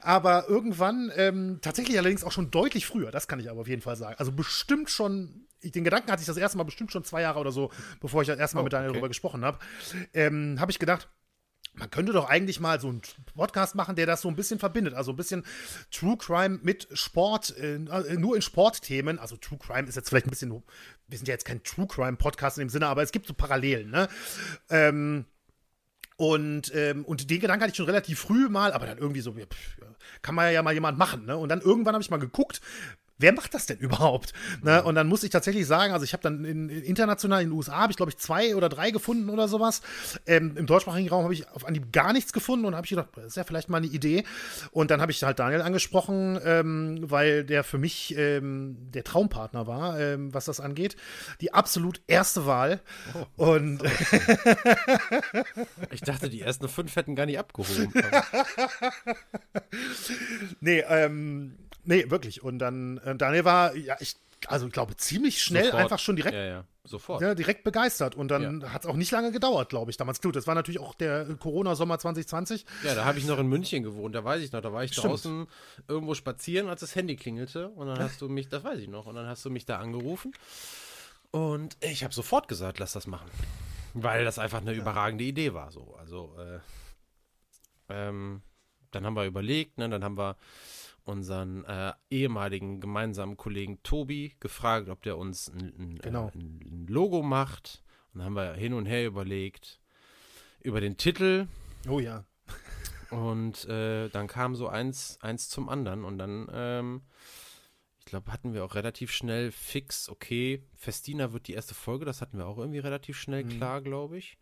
Aber irgendwann, ähm, tatsächlich allerdings auch schon deutlich früher, das kann ich aber auf jeden Fall sagen. Also bestimmt schon, ich, den Gedanken hatte ich das erste Mal bestimmt schon zwei Jahre oder so, bevor ich das erste Mal Oh, mit Daniel okay. darüber gesprochen habe, ähm, habe ich gedacht, man könnte doch eigentlich mal so einen Podcast machen, der das so ein bisschen verbindet. Also ein bisschen True Crime mit Sport, äh, nur in Sportthemen. Also True Crime ist jetzt vielleicht ein bisschen, wir sind ja jetzt kein True Crime Podcast in dem Sinne, aber es gibt so Parallelen, ne? Ähm, und, ähm, und den Gedanken hatte ich schon relativ früh mal, aber dann irgendwie so, pff, kann man ja mal jemand machen, ne? Und dann irgendwann habe ich mal geguckt, wer macht das denn überhaupt? Ne? Und dann muss ich tatsächlich sagen, also ich habe dann in, in international in den USA habe ich glaube ich zwei oder drei gefunden oder sowas. Ähm, Im deutschsprachigen Raum habe ich auf Anhieb gar nichts gefunden und habe ich gedacht, das ist ja vielleicht mal eine Idee. Und dann habe ich halt Daniel angesprochen, ähm, weil der für mich ähm, der Traumpartner war, ähm, was das angeht. Die absolut erste Wahl. Und Ich dachte, die ersten fünf hätten gar nicht abgehoben. nee, ähm, nee, wirklich. Und dann äh, Daniel war, ja, ich, also ich glaube, ziemlich schnell Sofort. einfach schon direkt Ja, ja, sofort. Ja, direkt begeistert. Und dann hat es auch nicht lange gedauert, glaube ich, damals. Gut, das war natürlich auch der Corona-Sommer 2020. Ja, da habe ich noch in München gewohnt, da weiß ich noch, da war ich Stimmt. draußen irgendwo spazieren, als das Handy klingelte und dann hast du mich, das weiß ich noch, und dann hast du mich da angerufen und ich habe sofort gesagt, lass das machen, weil das einfach eine überragende Idee war, so, also äh, ähm, dann haben wir überlegt, ne, dann haben wir unseren äh, ehemaligen gemeinsamen Kollegen Tobi gefragt, ob der uns ein, ein, Genau. äh, ein, ein Logo macht und dann haben wir hin und her überlegt über den Titel, Oh ja. und äh, dann kam so eins, eins zum anderen und dann, ähm, ich glaube, hatten wir auch relativ schnell fix, okay, Festina wird die erste Folge, das hatten wir auch irgendwie relativ schnell klar, glaube ich.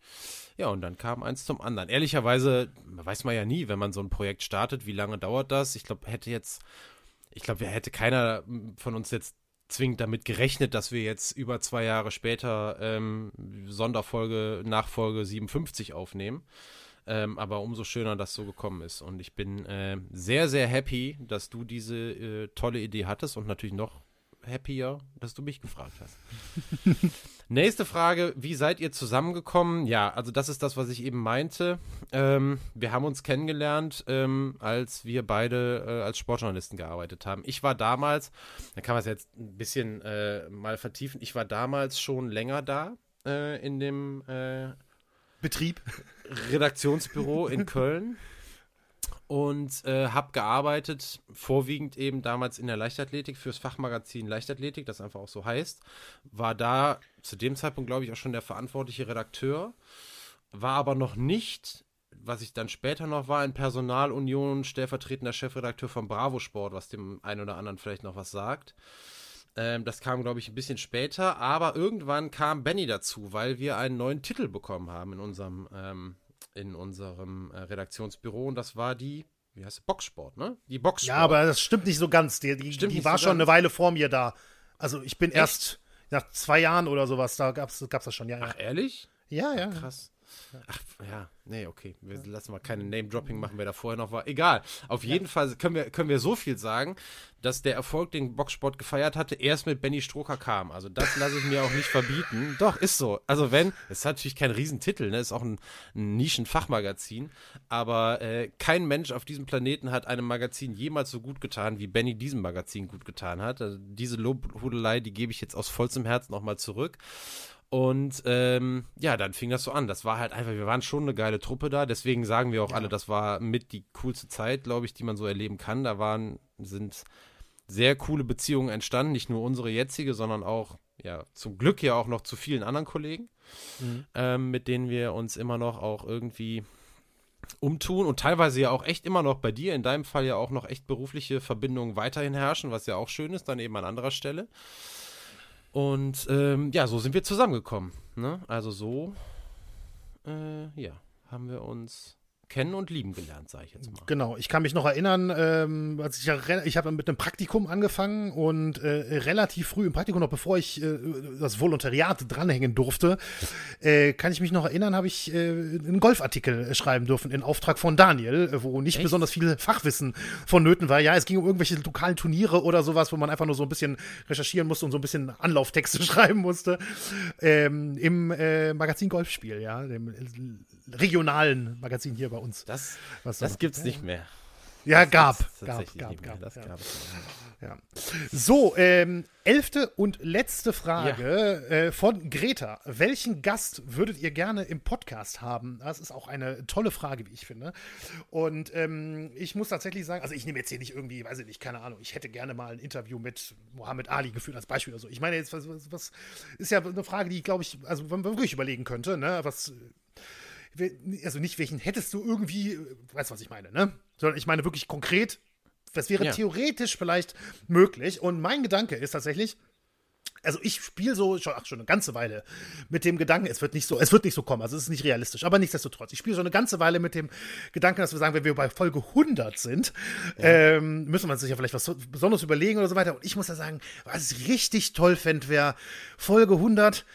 Ja, und dann kam eins zum anderen. Ehrlicherweise weiß man ja nie, wenn man so ein Projekt startet, wie lange dauert das. Ich glaube, hätte jetzt, ich glaube, hätte keiner von uns jetzt zwingend damit gerechnet, dass wir jetzt über zwei Jahre später ähm, Sonderfolge, Nachfolge 57 aufnehmen. Ähm, aber umso schöner, dass so gekommen ist. Und ich bin äh, sehr, sehr happy, dass du diese äh, tolle Idee hattest und natürlich noch happier, dass du mich gefragt hast. Nächste Frage, wie seid ihr zusammengekommen? Ja, also das ist das, was ich eben meinte. Ähm, wir haben uns kennengelernt, ähm, als wir beide äh, als Sportjournalisten gearbeitet haben. Ich war damals, da kann man es jetzt ein bisschen äh, mal vertiefen, ich war damals schon länger da äh, in dem äh, Betrieb. Redaktionsbüro in Köln und äh, habe gearbeitet, vorwiegend eben damals in der Leichtathletik fürs Fachmagazin Leichtathletik, das einfach auch so heißt. War da zu dem Zeitpunkt, glaube ich, auch schon der verantwortliche Redakteur, war aber noch nicht, was ich dann später noch war, in Personalunion stellvertretender Chefredakteur von Bravo Sport, was dem einen oder anderen vielleicht noch was sagt. Ähm, das kam, glaube ich, ein bisschen später, aber irgendwann kam Benny dazu, weil wir einen neuen Titel bekommen haben in unserem, ähm, in unserem äh, Redaktionsbüro und das war die, wie heißt es, Boxsport, ne? Die Boxsport. Ja, aber das stimmt nicht so ganz. Die, die, die war so schon eine ganz. Weile vor mir da. Also ich bin erst nach zwei Jahren oder sowas, da gab es das schon, ja. ja. Ach, ehrlich? Ja, ja. Krass. Ach, ja, nee, okay. Wir lassen mal keine Name-Dropping machen, wer da vorher noch war. Egal. Auf jeden Fall können wir, können wir so viel sagen, dass der Erfolg, den Boxsport gefeiert hatte, erst mit Benny Stroker kam. Also das lasse ich mir auch nicht verbieten. Doch, ist so. Also wenn, es ist natürlich kein Riesentitel, ne? Ist auch ein, ein Nischenfachmagazin. Aber äh, kein Mensch auf diesem Planeten hat einem Magazin jemals so gut getan, wie Benny diesem Magazin gut getan hat. Also diese Lobhudelei, die gebe ich jetzt aus vollstem Herzen nochmal zurück. Und ähm, ja, dann fing das so an. Das war halt einfach, wir waren schon eine geile Truppe da. Deswegen sagen wir auch ja. alle, das war mit die coolste Zeit, glaube ich, die man so erleben kann. Da waren, sind sehr coole Beziehungen entstanden. Nicht nur unsere jetzige, sondern auch, ja, zum Glück ja auch noch zu vielen anderen Kollegen, mhm. ähm, mit denen wir uns immer noch auch irgendwie umtun und teilweise ja auch echt immer noch bei dir, in deinem Fall ja auch noch echt berufliche Verbindungen weiterhin herrschen, was ja auch schön ist, dann eben an anderer Stelle. Und ähm, ja, so sind wir zusammengekommen. Ne? Also so, äh, ja, haben wir uns kennen und lieben gelernt, sage ich jetzt mal. Genau, ich kann mich noch erinnern, ähm, als ich, ich habe mit einem Praktikum angefangen und äh, relativ früh im Praktikum, noch bevor ich äh, das Volontariat dranhängen durfte, äh, kann ich mich noch erinnern, habe ich äh, einen Golfartikel schreiben dürfen in Auftrag von Daniel, wo nicht Echt? besonders viel Fachwissen vonnöten war. Ja, es ging um irgendwelche lokalen Turniere oder sowas, wo man einfach nur so ein bisschen recherchieren musste und so ein bisschen Anlauftexte schreiben musste. Ähm, Im äh, Magazin Golfspiel, ja, dem regionalen Magazin hier bei uns. Das, Was das gibt's nicht mehr. Ja, das gab. Gab, gab, gab. Das ja. gab ja. So, ähm, elfte und letzte Frage ja. äh, von Greta. Welchen Gast würdet ihr gerne im Podcast haben? Das ist auch eine tolle Frage, wie ich finde. Und ähm, ich muss tatsächlich sagen, also ich nehme jetzt hier nicht irgendwie, weiß ich nicht, keine Ahnung, ich hätte gerne mal ein Interview mit Mohammed Ali geführt als Beispiel oder so. Ich meine jetzt, was, was ist ja eine Frage, die, glaube ich, also man wirklich überlegen könnte, ne? Was also nicht welchen hättest du irgendwie, weißt du, was ich meine, ne? Sondern ich meine wirklich konkret, das wäre ja. theoretisch vielleicht möglich. Und mein Gedanke ist tatsächlich, also ich spiele so schon, ach, schon eine ganze Weile mit dem Gedanken, es wird nicht so, es wird nicht so kommen, also es ist nicht realistisch, aber nichtsdestotrotz, ich spiele schon eine ganze Weile mit dem Gedanken, dass wir sagen, wenn wir bei Folge 100 sind, ja. ähm, müssen wir uns ja vielleicht was Besonderes überlegen oder so weiter. Und ich muss ja sagen, was ich richtig toll fände, wäre Folge 100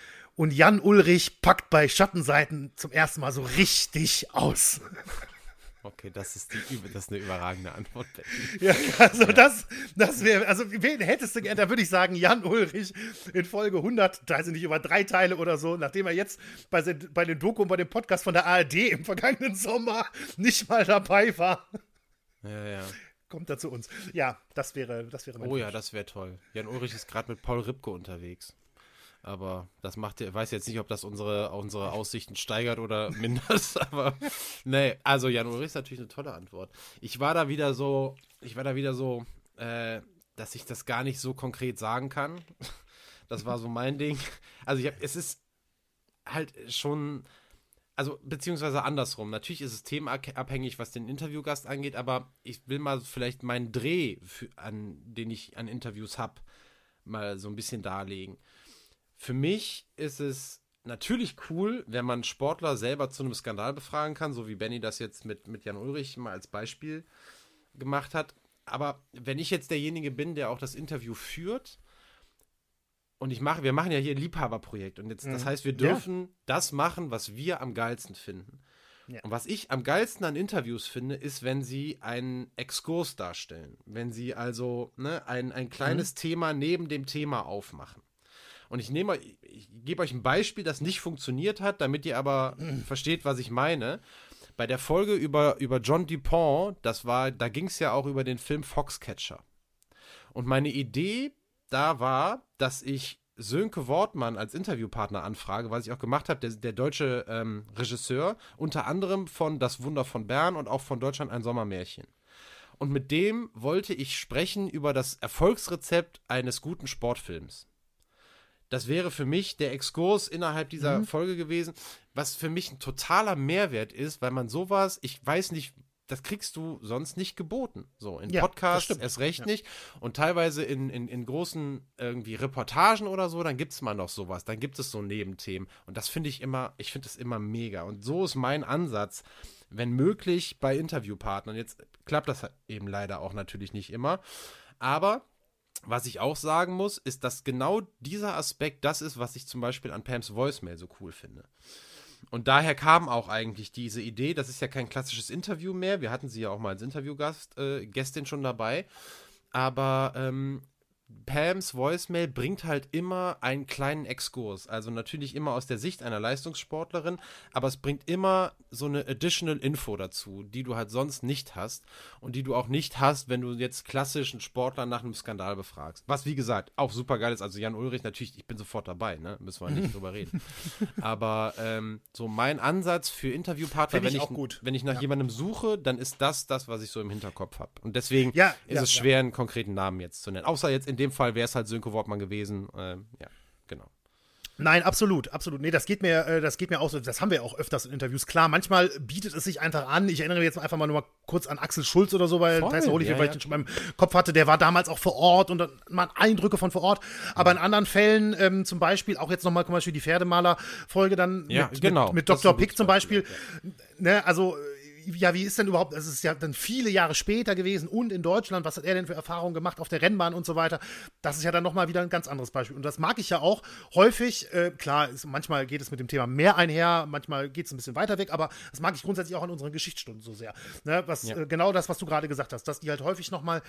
und Jan Ulrich packt bei Schattenseiten zum ersten Mal so richtig aus. Okay, das ist, die, das ist eine überragende Antwort. Ja, also ja. das, das wäre, also wen hättest du gerne, da würde ich sagen, Jan Ulrich in Folge 100, da sind nicht über drei Teile oder so, nachdem er jetzt bei, bei den Doku und bei dem Podcast von der ARD im vergangenen Sommer nicht mal dabei war. Ja, ja. Kommt er zu uns. Ja, das wäre, das wäre mein Oh Wunsch. ja, das wäre toll. Jan Ulrich ist gerade mit Paul Ripke unterwegs. Aber das macht ich weiß jetzt nicht, ob das unsere, unsere Aussichten steigert oder mindert. Aber nee, also Jan Ulrich ist natürlich eine tolle Antwort. Ich war da wieder so, ich war da wieder so, äh, dass ich das gar nicht so konkret sagen kann. Das war so mein Ding. Also hab, es ist halt schon, also beziehungsweise andersrum. Natürlich ist es themenabhängig, was den Interviewgast angeht, aber ich will mal vielleicht meinen Dreh, für, an den ich an Interviews habe, mal so ein bisschen darlegen für mich ist es natürlich cool, wenn man Sportler selber zu einem Skandal befragen kann, so wie Benny das jetzt mit, mit Jan Ulrich mal als Beispiel gemacht hat. Aber wenn ich jetzt derjenige bin, der auch das Interview führt, und ich mache, wir machen ja hier ein Liebhaberprojekt und jetzt, das mhm. heißt, wir dürfen ja. das machen, was wir am geilsten finden. Ja. Und was ich am geilsten an Interviews finde, ist, wenn sie einen Exkurs darstellen. Wenn sie also ne, ein, ein kleines mhm. Thema neben dem Thema aufmachen. Und ich nehme, ich gebe euch ein Beispiel, das nicht funktioniert hat, damit ihr aber mhm. versteht, was ich meine. Bei der Folge über, über John Dupont, das war, da ging es ja auch über den Film Foxcatcher. Und meine Idee da war, dass ich Sönke Wortmann als Interviewpartner anfrage, was ich auch gemacht habe, der, der deutsche ähm, Regisseur, unter anderem von Das Wunder von Bern und auch von Deutschland ein Sommermärchen. Und mit dem wollte ich sprechen über das Erfolgsrezept eines guten Sportfilms. Das wäre für mich der Exkurs innerhalb dieser mhm. Folge gewesen, was für mich ein totaler Mehrwert ist, weil man sowas, ich weiß nicht, das kriegst du sonst nicht geboten. So, in ja, Podcasts erst recht ja. nicht. Und teilweise in, in, in großen irgendwie Reportagen oder so, dann gibt es mal noch sowas. Dann gibt es so Nebenthemen. Und das finde ich immer, ich finde das immer mega. Und so ist mein Ansatz, wenn möglich, bei Interviewpartnern. Jetzt klappt das eben leider auch natürlich nicht immer. Aber Was ich auch sagen muss, ist, dass genau dieser Aspekt das ist, was ich zum Beispiel an Pams Voicemail so cool finde. Und daher kam auch eigentlich diese Idee, das ist ja kein klassisches Interview mehr, wir hatten sie ja auch mal als Interviewgast, äh, Gästin schon dabei, aber ähm, Pams Voicemail bringt halt immer einen kleinen Exkurs. Also natürlich immer aus der Sicht einer Leistungssportlerin, aber es bringt immer so eine additional Info dazu, die du halt sonst nicht hast und die du auch nicht hast, wenn du jetzt klassischen Sportler nach einem Skandal befragst. Was wie gesagt auch super geil ist. Also Jan Ulrich natürlich, ich bin sofort dabei, ne? Müssen wir nicht drüber reden. Aber ähm, so mein Ansatz für Interviewpartner, wenn ich, ich wenn ich nach ja. jemandem suche, dann ist das das, was ich so im Hinterkopf habe. Und deswegen ja, ist ja, es schwer, einen konkreten Namen jetzt zu nennen. Außer jetzt in dem Fall wäre es halt Sönke Wortmann gewesen. Ähm, ja, genau. Nein, absolut, absolut. Nee, das geht mir, äh, das geht mir auch so. Das haben wir auch öfters in Interviews. Klar, manchmal bietet es sich einfach an. Ich erinnere mich jetzt einfach mal nur mal kurz an Axel Schulz oder so, weil, Voll, heißt, ja, weil ich den schon beim Kopf hatte. Der war damals auch vor Ort und man Eindrücke von vor Ort. Aber in anderen Fällen, ähm, zum Beispiel, auch jetzt nochmal zum Beispiel die Pferdemaler-Folge dann ja, mit, genau. mit, mit Dr. Pick zum Beispiel. Ja. Ne, also ja, wie ist denn überhaupt, es ist ja dann viele Jahre später gewesen und in Deutschland, was hat er denn für Erfahrungen gemacht auf der Rennbahn und so weiter? Das ist ja dann nochmal wieder ein ganz anderes Beispiel. Und das mag ich ja auch häufig, äh, klar, ist, manchmal geht es mit dem Thema mehr einher, manchmal geht es ein bisschen weiter weg, aber das mag ich grundsätzlich auch an unseren Geschichtsstunden so sehr. Ne? Was, ja. äh, genau das, was du gerade gesagt hast, dass die halt häufig nochmal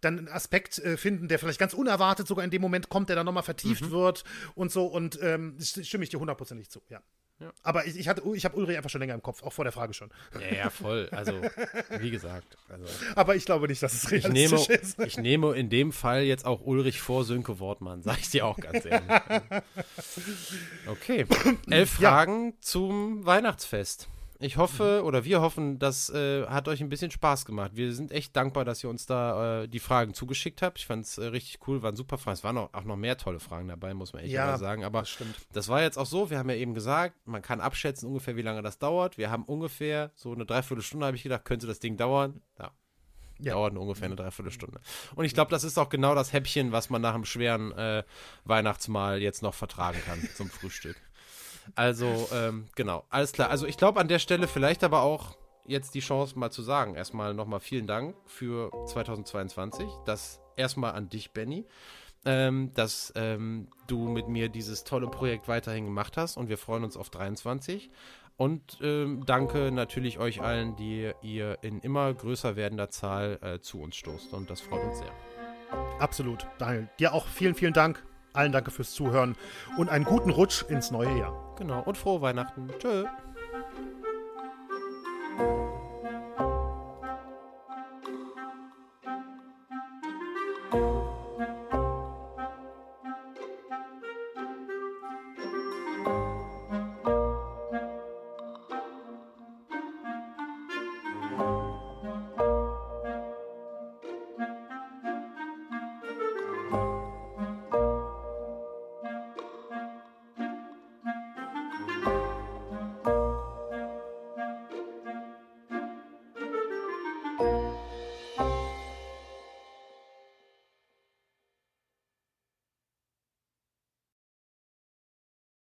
dann einen Aspekt äh, finden, der vielleicht ganz unerwartet sogar in dem Moment kommt, der dann nochmal vertieft mhm. wird und so. Und ähm, stimme ich dir hundertprozentig zu, ja. Ja. Aber ich, ich, ich habe Ulrich einfach schon länger im Kopf, auch vor der Frage schon. Ja, ja, voll. Also, wie gesagt. Also, Aber ich glaube nicht, dass es realistisch ich nehme, ist. Ich nehme in dem Fall jetzt auch Ulrich vor Sönke Wortmann, sage ich dir auch ganz ehrlich. Okay. Elf Fragen ja. zum Weihnachtsfest. Ich hoffe oder wir hoffen, das äh, hat euch ein bisschen Spaß gemacht. Wir sind echt dankbar, dass ihr uns da äh, die Fragen zugeschickt habt. Ich fand es äh, richtig cool, waren super Fragen. Es waren auch, auch noch mehr tolle Fragen dabei, muss man echt ja, sagen. Aber das, das, war jetzt auch so, wir haben ja eben gesagt, man kann abschätzen ungefähr, wie lange das dauert. Wir haben ungefähr so eine Dreiviertelstunde, habe ich gedacht, könnte das Ding dauern. Ja, ja. Dauert ungefähr eine Dreiviertelstunde. Und ich glaube, das ist auch genau das Häppchen, was man nach einem schweren äh, Weihnachtsmahl jetzt noch vertragen kann zum Frühstück. Also, ähm, genau, alles klar. Also ich glaube an der Stelle vielleicht aber auch jetzt die Chance mal zu sagen. Erstmal nochmal vielen Dank für 2022. Das erstmal an dich, Benny. Ähm, dass ähm, du mit mir dieses tolle Projekt weiterhin gemacht hast und wir freuen uns auf 23. Und ähm, danke natürlich euch allen, die ihr in immer größer werdender Zahl äh, zu uns stoßt. Und das freut uns sehr. Absolut, Daniel. Dir auch vielen, vielen Dank. Allen danke fürs Zuhören und einen guten Rutsch ins neue Jahr. Genau, und frohe Weihnachten. Tschö.